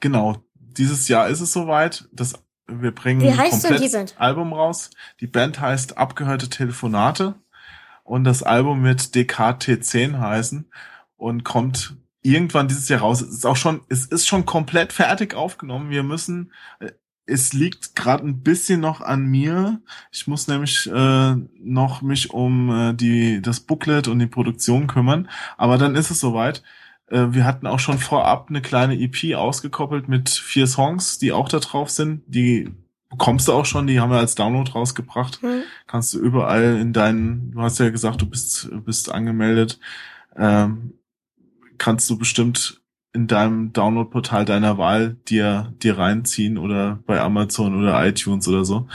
Genau, dieses Jahr ist es soweit. Das, wir bringen ein komplettes Album raus. Die Band heißt Abgehörte Telefonate. Und das Album wird DKT10 heißen und kommt irgendwann dieses Jahr raus. Es ist auch schon, es ist schon komplett fertig aufgenommen. Wir müssen, äh, es liegt gerade ein bisschen noch an mir. Ich muss nämlich äh, noch mich um äh, die das Booklet und die Produktion kümmern. Aber dann ist es soweit. Äh, wir hatten auch schon vorab eine kleine EP ausgekoppelt mit vier Songs, die auch da drauf sind. Die bekommst du auch schon, die haben wir als Download rausgebracht. Mhm. Kannst du überall in deinen, du hast ja gesagt, du bist, bist angemeldet. Ähm, kannst du bestimmt in deinem Download-Portal deiner Wahl dir, dir reinziehen oder bei Amazon oder iTunes oder so.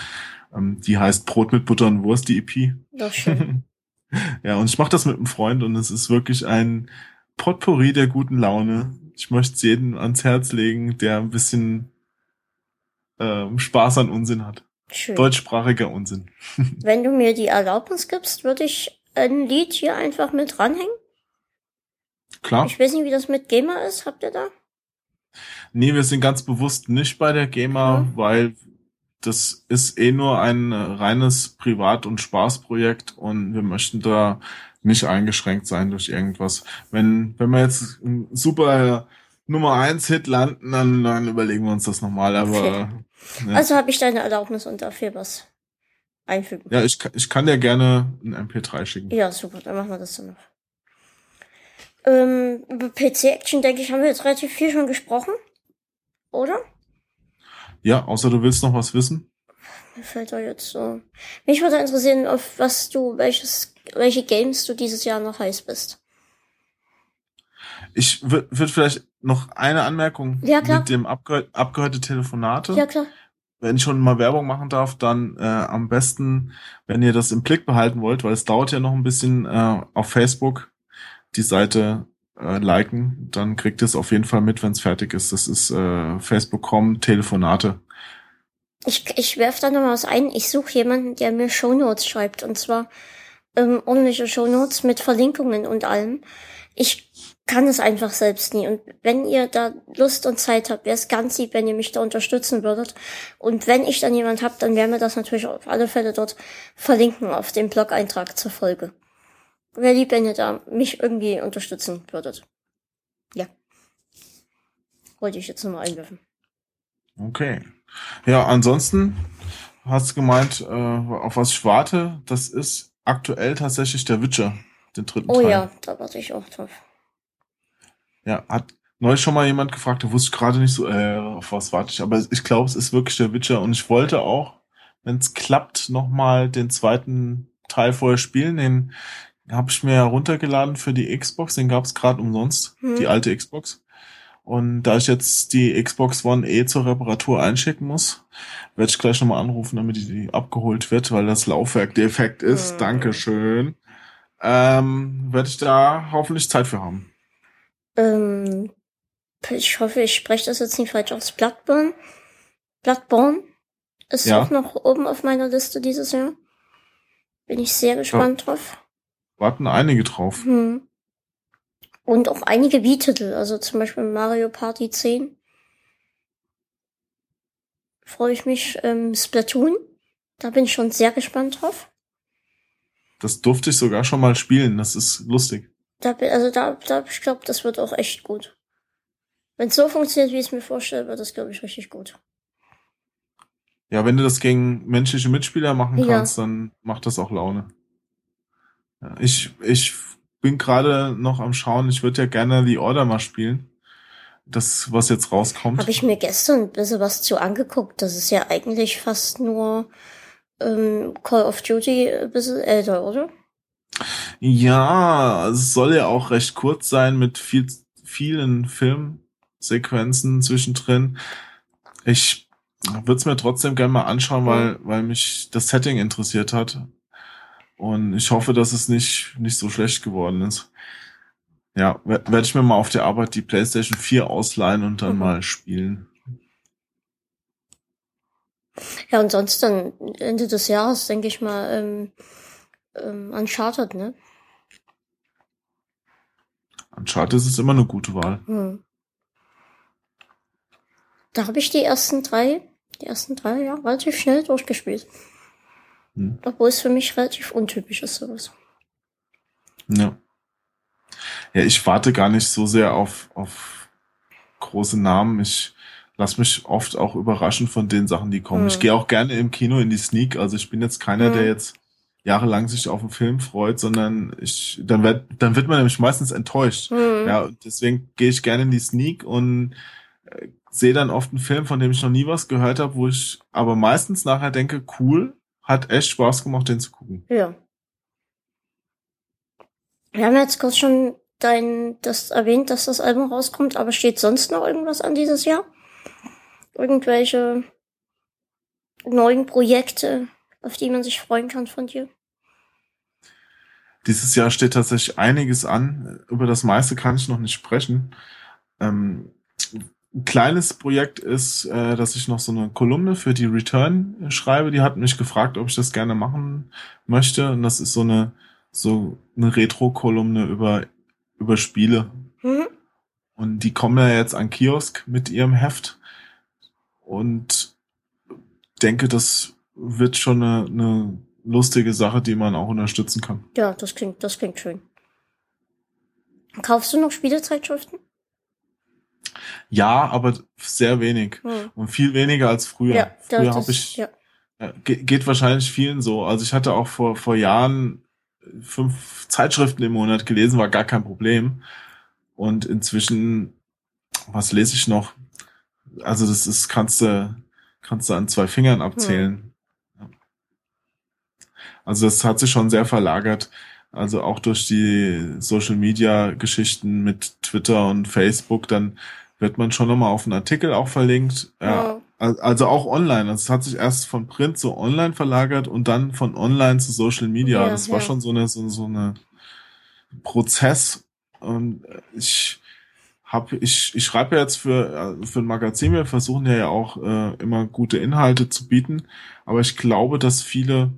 Ähm, die heißt Brot mit Butter und Wurst, die EP. Doch schön. *laughs* ja, und ich mache das mit einem Freund und es ist wirklich ein Potpourri der guten Laune. Ich möchte es jedem ans Herz legen, der ein bisschen ähm, Spaß an Unsinn hat. Schön. Deutschsprachiger Unsinn. *laughs* Wenn du mir die Erlaubnis gibst, würde ich ein Lied hier einfach mit dranhängen. Klar. Ich weiß nicht, wie das mit GEMA ist. Habt ihr da? Nee, wir sind ganz bewusst nicht bei der GEMA, mhm. weil das ist eh nur ein reines Privat- und Spaßprojekt und wir möchten da nicht eingeschränkt sein durch irgendwas. Wenn, wenn wir jetzt ein super Nummer eins Hit landen, dann, dann überlegen wir uns das nochmal, aber. Okay. Ja. Also habe ich deine Erlaubnis und dafür was einfügen. Ja, ich, ich kann dir gerne ein MP3 schicken. Ja, super, dann machen wir das dann noch. Ähm, über PC-Action, denke ich, haben wir jetzt relativ viel schon gesprochen. Oder? Ja, außer du willst noch was wissen. Mir fällt da jetzt so. Mich würde interessieren, auf was du, welches, welche Games du dieses Jahr noch heiß bist. Ich würde würd vielleicht noch eine Anmerkung ja, klar. mit dem abge abgehörte Telefonate. Ja, klar. Wenn ich schon mal Werbung machen darf, dann äh, am besten, wenn ihr das im Blick behalten wollt, weil es dauert ja noch ein bisschen äh, auf Facebook die Seite äh, liken, dann kriegt ihr es auf jeden Fall mit, wenn es fertig ist. Das ist äh, Facebook.com Telefonate. Ich, ich werf da noch was ein. Ich suche jemanden, der mir Shownotes schreibt. Und zwar ähm, ordentliche Shownotes mit Verlinkungen und allem. Ich kann es einfach selbst nie. Und wenn ihr da Lust und Zeit habt, wäre es ganz lieb, wenn ihr mich da unterstützen würdet. Und wenn ich dann jemand habt, dann werden wir das natürlich auf alle Fälle dort verlinken auf dem Blog-Eintrag zur Folge. Wäre lieb, wenn ihr da mich irgendwie unterstützen würdet. Ja. Wollte ich jetzt nochmal einwerfen. Okay. Ja, ansonsten hast du gemeint, äh, auf was ich warte, das ist aktuell tatsächlich der Witcher, den dritten oh, Teil. Oh ja, da warte ich auch drauf. Ja, hat neulich schon mal jemand gefragt, da wusste ich gerade nicht so, äh, auf was warte ich, aber ich glaube, es ist wirklich der Witcher und ich wollte auch, wenn es klappt, nochmal den zweiten Teil vorher spielen, den habe ich mir ja runtergeladen für die Xbox, den gab es gerade umsonst, hm. die alte Xbox. Und da ich jetzt die Xbox One eh zur Reparatur einschicken muss, werde ich gleich nochmal anrufen, damit die abgeholt wird, weil das Laufwerk defekt ist. Hm. Dankeschön. Ähm, werde ich da hoffentlich Zeit für haben. Ähm, ich hoffe, ich spreche das jetzt nicht falsch aus. Bloodborne. Bloodborne ist ja. auch noch oben auf meiner Liste dieses Jahr. Bin ich sehr gespannt ja. drauf warten einige drauf. Hm. Und auch einige Wii-Titel, also zum Beispiel Mario Party 10. Freue ich mich. Ähm, Splatoon, da bin ich schon sehr gespannt drauf. Das durfte ich sogar schon mal spielen, das ist lustig. Da, also da, da ich glaube, das wird auch echt gut. Wenn es so funktioniert, wie ich es mir vorstelle, wird das, glaube ich, richtig gut. Ja, wenn du das gegen menschliche Mitspieler machen kannst, ja. dann macht das auch Laune. Ich, ich bin gerade noch am Schauen, ich würde ja gerne The Order mal spielen. Das, was jetzt rauskommt. Habe ich mir gestern ein bisschen was zu angeguckt. Das ist ja eigentlich fast nur ähm, Call of Duty ein bisschen älter, oder? Ja, es soll ja auch recht kurz sein mit viel, vielen Filmsequenzen zwischendrin. Ich würde es mir trotzdem gerne mal anschauen, weil, weil mich das Setting interessiert hat. Und ich hoffe, dass es nicht, nicht so schlecht geworden ist. Ja, werde ich mir mal auf der Arbeit die PlayStation 4 ausleihen und dann mhm. mal spielen. Ja, und sonst dann Ende des Jahres, denke ich mal, ähm, ähm, Uncharted, ne? Uncharted ist immer eine gute Wahl. Hm. Da habe ich die ersten drei, die ersten drei, ja, relativ schnell durchgespielt. Hm. Obwohl es für mich relativ untypisch ist, sowas. Ja. Ja, ich warte gar nicht so sehr auf, auf große Namen. Ich lass mich oft auch überraschen von den Sachen, die kommen. Mhm. Ich gehe auch gerne im Kino in die Sneak. Also ich bin jetzt keiner, mhm. der jetzt jahrelang sich auf einen Film freut, sondern ich, dann wird, dann wird man nämlich meistens enttäuscht. Mhm. Ja, und deswegen gehe ich gerne in die Sneak und äh, sehe dann oft einen Film, von dem ich noch nie was gehört habe, wo ich aber meistens nachher denke, cool, hat echt Spaß gemacht, den zu gucken. Ja. Wir haben jetzt kurz schon dein, das erwähnt, dass das Album rauskommt, aber steht sonst noch irgendwas an dieses Jahr? Irgendwelche neuen Projekte, auf die man sich freuen kann von dir? Dieses Jahr steht tatsächlich einiges an. Über das meiste kann ich noch nicht sprechen. Ähm, ein kleines Projekt ist, äh, dass ich noch so eine Kolumne für die Return schreibe. Die hat mich gefragt, ob ich das gerne machen möchte. Und das ist so eine, so eine Retro-Kolumne über, über Spiele. Mhm. Und die kommen ja jetzt an Kiosk mit ihrem Heft. Und denke, das wird schon eine, eine lustige Sache, die man auch unterstützen kann. Ja, das klingt, das klingt schön. Kaufst du noch Spielezeitschriften? Ja, aber sehr wenig. Hm. Und viel weniger als früher. Ja, früher habe ich. Ja. Geht wahrscheinlich vielen so. Also ich hatte auch vor, vor Jahren fünf Zeitschriften im Monat gelesen, war gar kein Problem. Und inzwischen, was lese ich noch? Also das ist, kannst du, kannst du an zwei Fingern abzählen. Hm. Also das hat sich schon sehr verlagert. Also auch durch die Social Media Geschichten mit Twitter und Facebook, dann wird man schon nochmal auf einen Artikel auch verlinkt. Ja. Also auch online. Also es hat sich erst von Print zu online verlagert und dann von online zu Social Media. Ja, das war ja. schon so eine, so, so eine Prozess. Und ich habe, ich, ich schreibe jetzt für, für ein Magazin, wir versuchen ja auch äh, immer gute Inhalte zu bieten, aber ich glaube, dass viele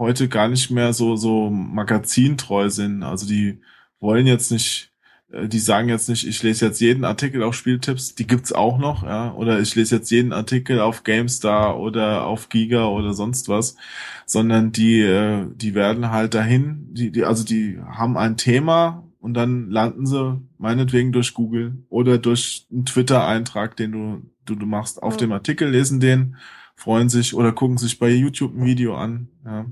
heute gar nicht mehr so, so magazintreu sind. Also die wollen jetzt nicht, äh, die sagen jetzt nicht, ich lese jetzt jeden Artikel auf Spieltipps, die gibt's auch noch, ja, oder ich lese jetzt jeden Artikel auf GameStar oder auf Giga oder sonst was, sondern die, äh, die werden halt dahin, die, die, also die haben ein Thema und dann landen sie meinetwegen durch Google oder durch einen Twitter-Eintrag, den du, du, du machst auf ja. dem Artikel, lesen den freuen sich oder gucken sich bei YouTube ein Video an. Ja.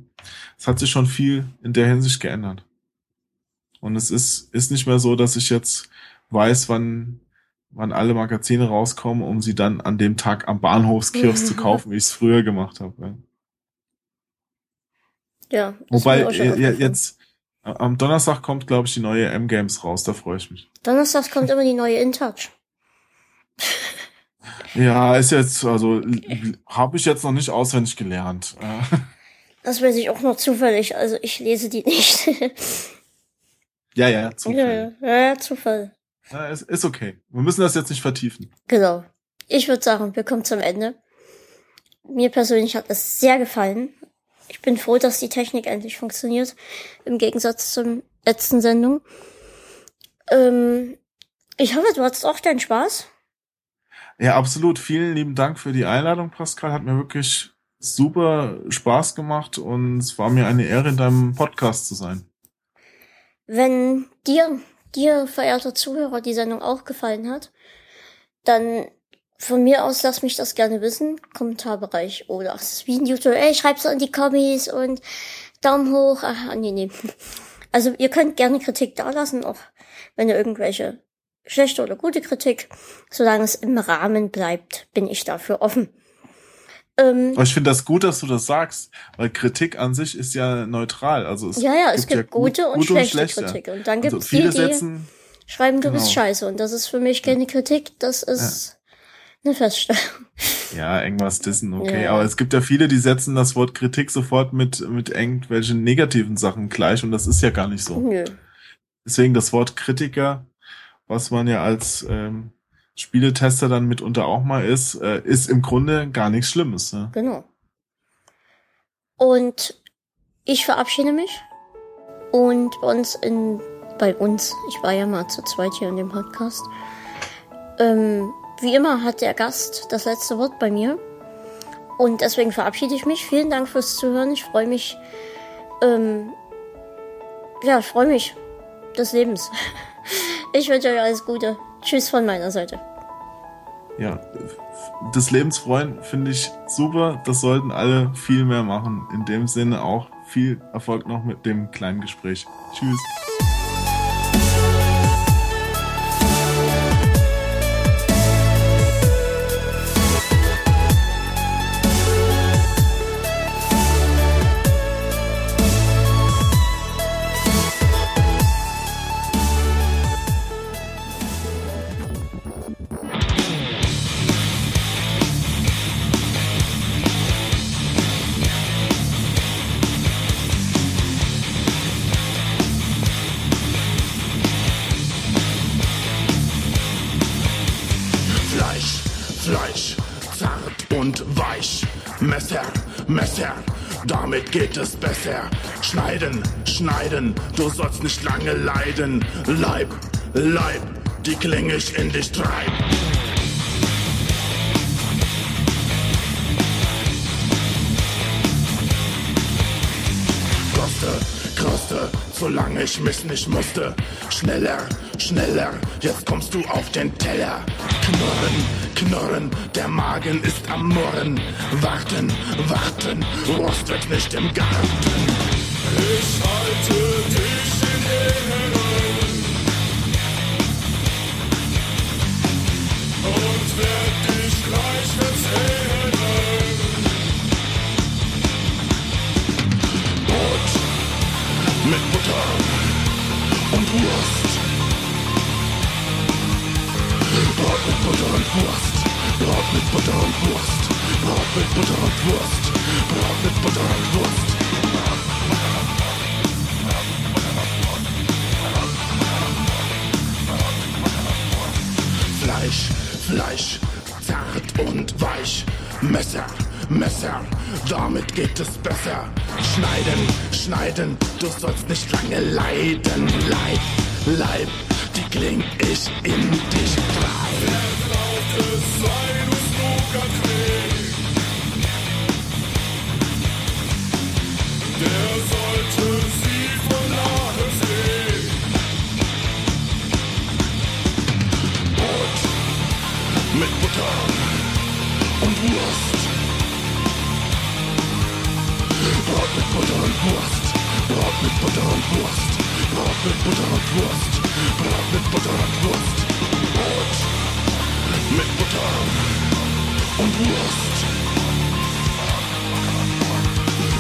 Es hat sich schon viel in der Hinsicht geändert. Und es ist, ist nicht mehr so, dass ich jetzt weiß, wann, wann alle Magazine rauskommen, um sie dann an dem Tag am Bahnhofskiosk zu *laughs* kaufen, wie ich es früher gemacht habe. Ja. ja Wobei jetzt am Donnerstag kommt, glaube ich, die neue M-Games raus, da freue ich mich. Donnerstag kommt immer die neue InTouch. Ja, ist jetzt, also habe ich jetzt noch nicht auswendig gelernt. *laughs* Das weiß ich auch noch zufällig, also ich lese die nicht. ja, ja, Zufall. Ja, ja, Zufall. Ja, ist, ist okay. Wir müssen das jetzt nicht vertiefen. Genau. Ich würde sagen, wir kommen zum Ende. Mir persönlich hat es sehr gefallen. Ich bin froh, dass die Technik endlich funktioniert, im Gegensatz zum letzten Sendung. Ähm, ich hoffe, du hattest auch deinen Spaß. Ja, absolut. Vielen lieben Dank für die Einladung, Pascal. Hat mir wirklich super Spaß gemacht und es war mir eine Ehre, in deinem Podcast zu sein. Wenn dir, dir, verehrter Zuhörer, die Sendung auch gefallen hat, dann von mir aus lass mich das gerne wissen. Kommentarbereich oder ach, wie ein YouTube. Ey, schreib's in die Kommis und Daumen hoch. Ach, nee, nee. Also ihr könnt gerne Kritik da lassen, auch wenn ihr irgendwelche schlechte oder gute Kritik, solange es im Rahmen bleibt, bin ich dafür offen. Ähm, ich finde das gut, dass du das sagst, weil Kritik an sich ist ja neutral. Also es ja, ja, es gibt, gibt ja gute, und, gute schlechte und schlechte Kritik. Und dann gibt es also die, die schreiben, du genau. bist scheiße. Und das ist für mich keine Kritik, das ist ja. eine Feststellung. Ja, irgendwas dissen, okay. Ja. Aber es gibt ja viele, die setzen das Wort Kritik sofort mit, mit irgendwelchen negativen Sachen gleich und das ist ja gar nicht so. Nö. Deswegen das Wort Kritiker was man ja als ähm, Spieletester dann mitunter auch mal ist, äh, ist im Grunde gar nichts Schlimmes. Ne? Genau. Und ich verabschiede mich und bei uns in bei uns, ich war ja mal zu zweit hier in dem Podcast. Ähm, wie immer hat der Gast das letzte Wort bei mir. Und deswegen verabschiede ich mich. Vielen Dank fürs Zuhören. Ich freue mich, ähm, ja, ich freue mich des Lebens. *laughs* Ich wünsche euch alles Gute. Tschüss von meiner Seite. Ja, des Lebens freuen finde ich super. Das sollten alle viel mehr machen. In dem Sinne auch viel Erfolg noch mit dem kleinen Gespräch. Tschüss. Geht es besser. Schneiden, schneiden, du sollst nicht lange leiden. Leib, Leib, die Klinge ich in dich treib. Koste, koste, solange ich mich nicht musste. Schneller, schneller, jetzt kommst du auf den Teller. Knurren, Knurren, der Magen ist am Murren. Warten, warten, Rost wird nicht im Garten. Ich halte dich Wurst. Brot mit Butter und Wurst. Brot mit Butter und Wurst. Brot mit Butter und Wurst. Brot mit Butter und Wurst. Fleisch, Fleisch, zart und weich. Messer, Messer, damit geht es besser. Schneiden, schneiden, du sollst nicht lange leiden. Leib, Leib, die kling ich in dich rein. mit Butter und Wurst. Brot mit Butter und Wurst. Brot mit Butter und Wurst. Brot mit Butter und Wurst. Brot mit Butter und Wurst. Brot mit Butter und Wurst.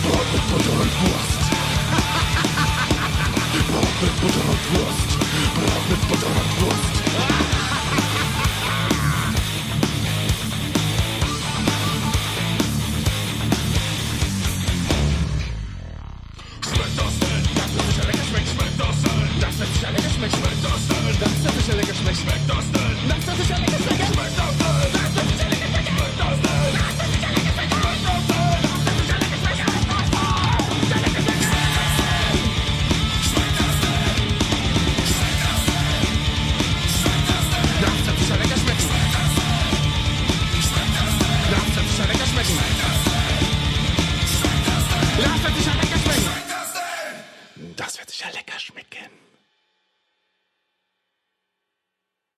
Brot mit Butter und Wurst. Brot mit Butter und Wurst. Brot mit Butter und Wurst.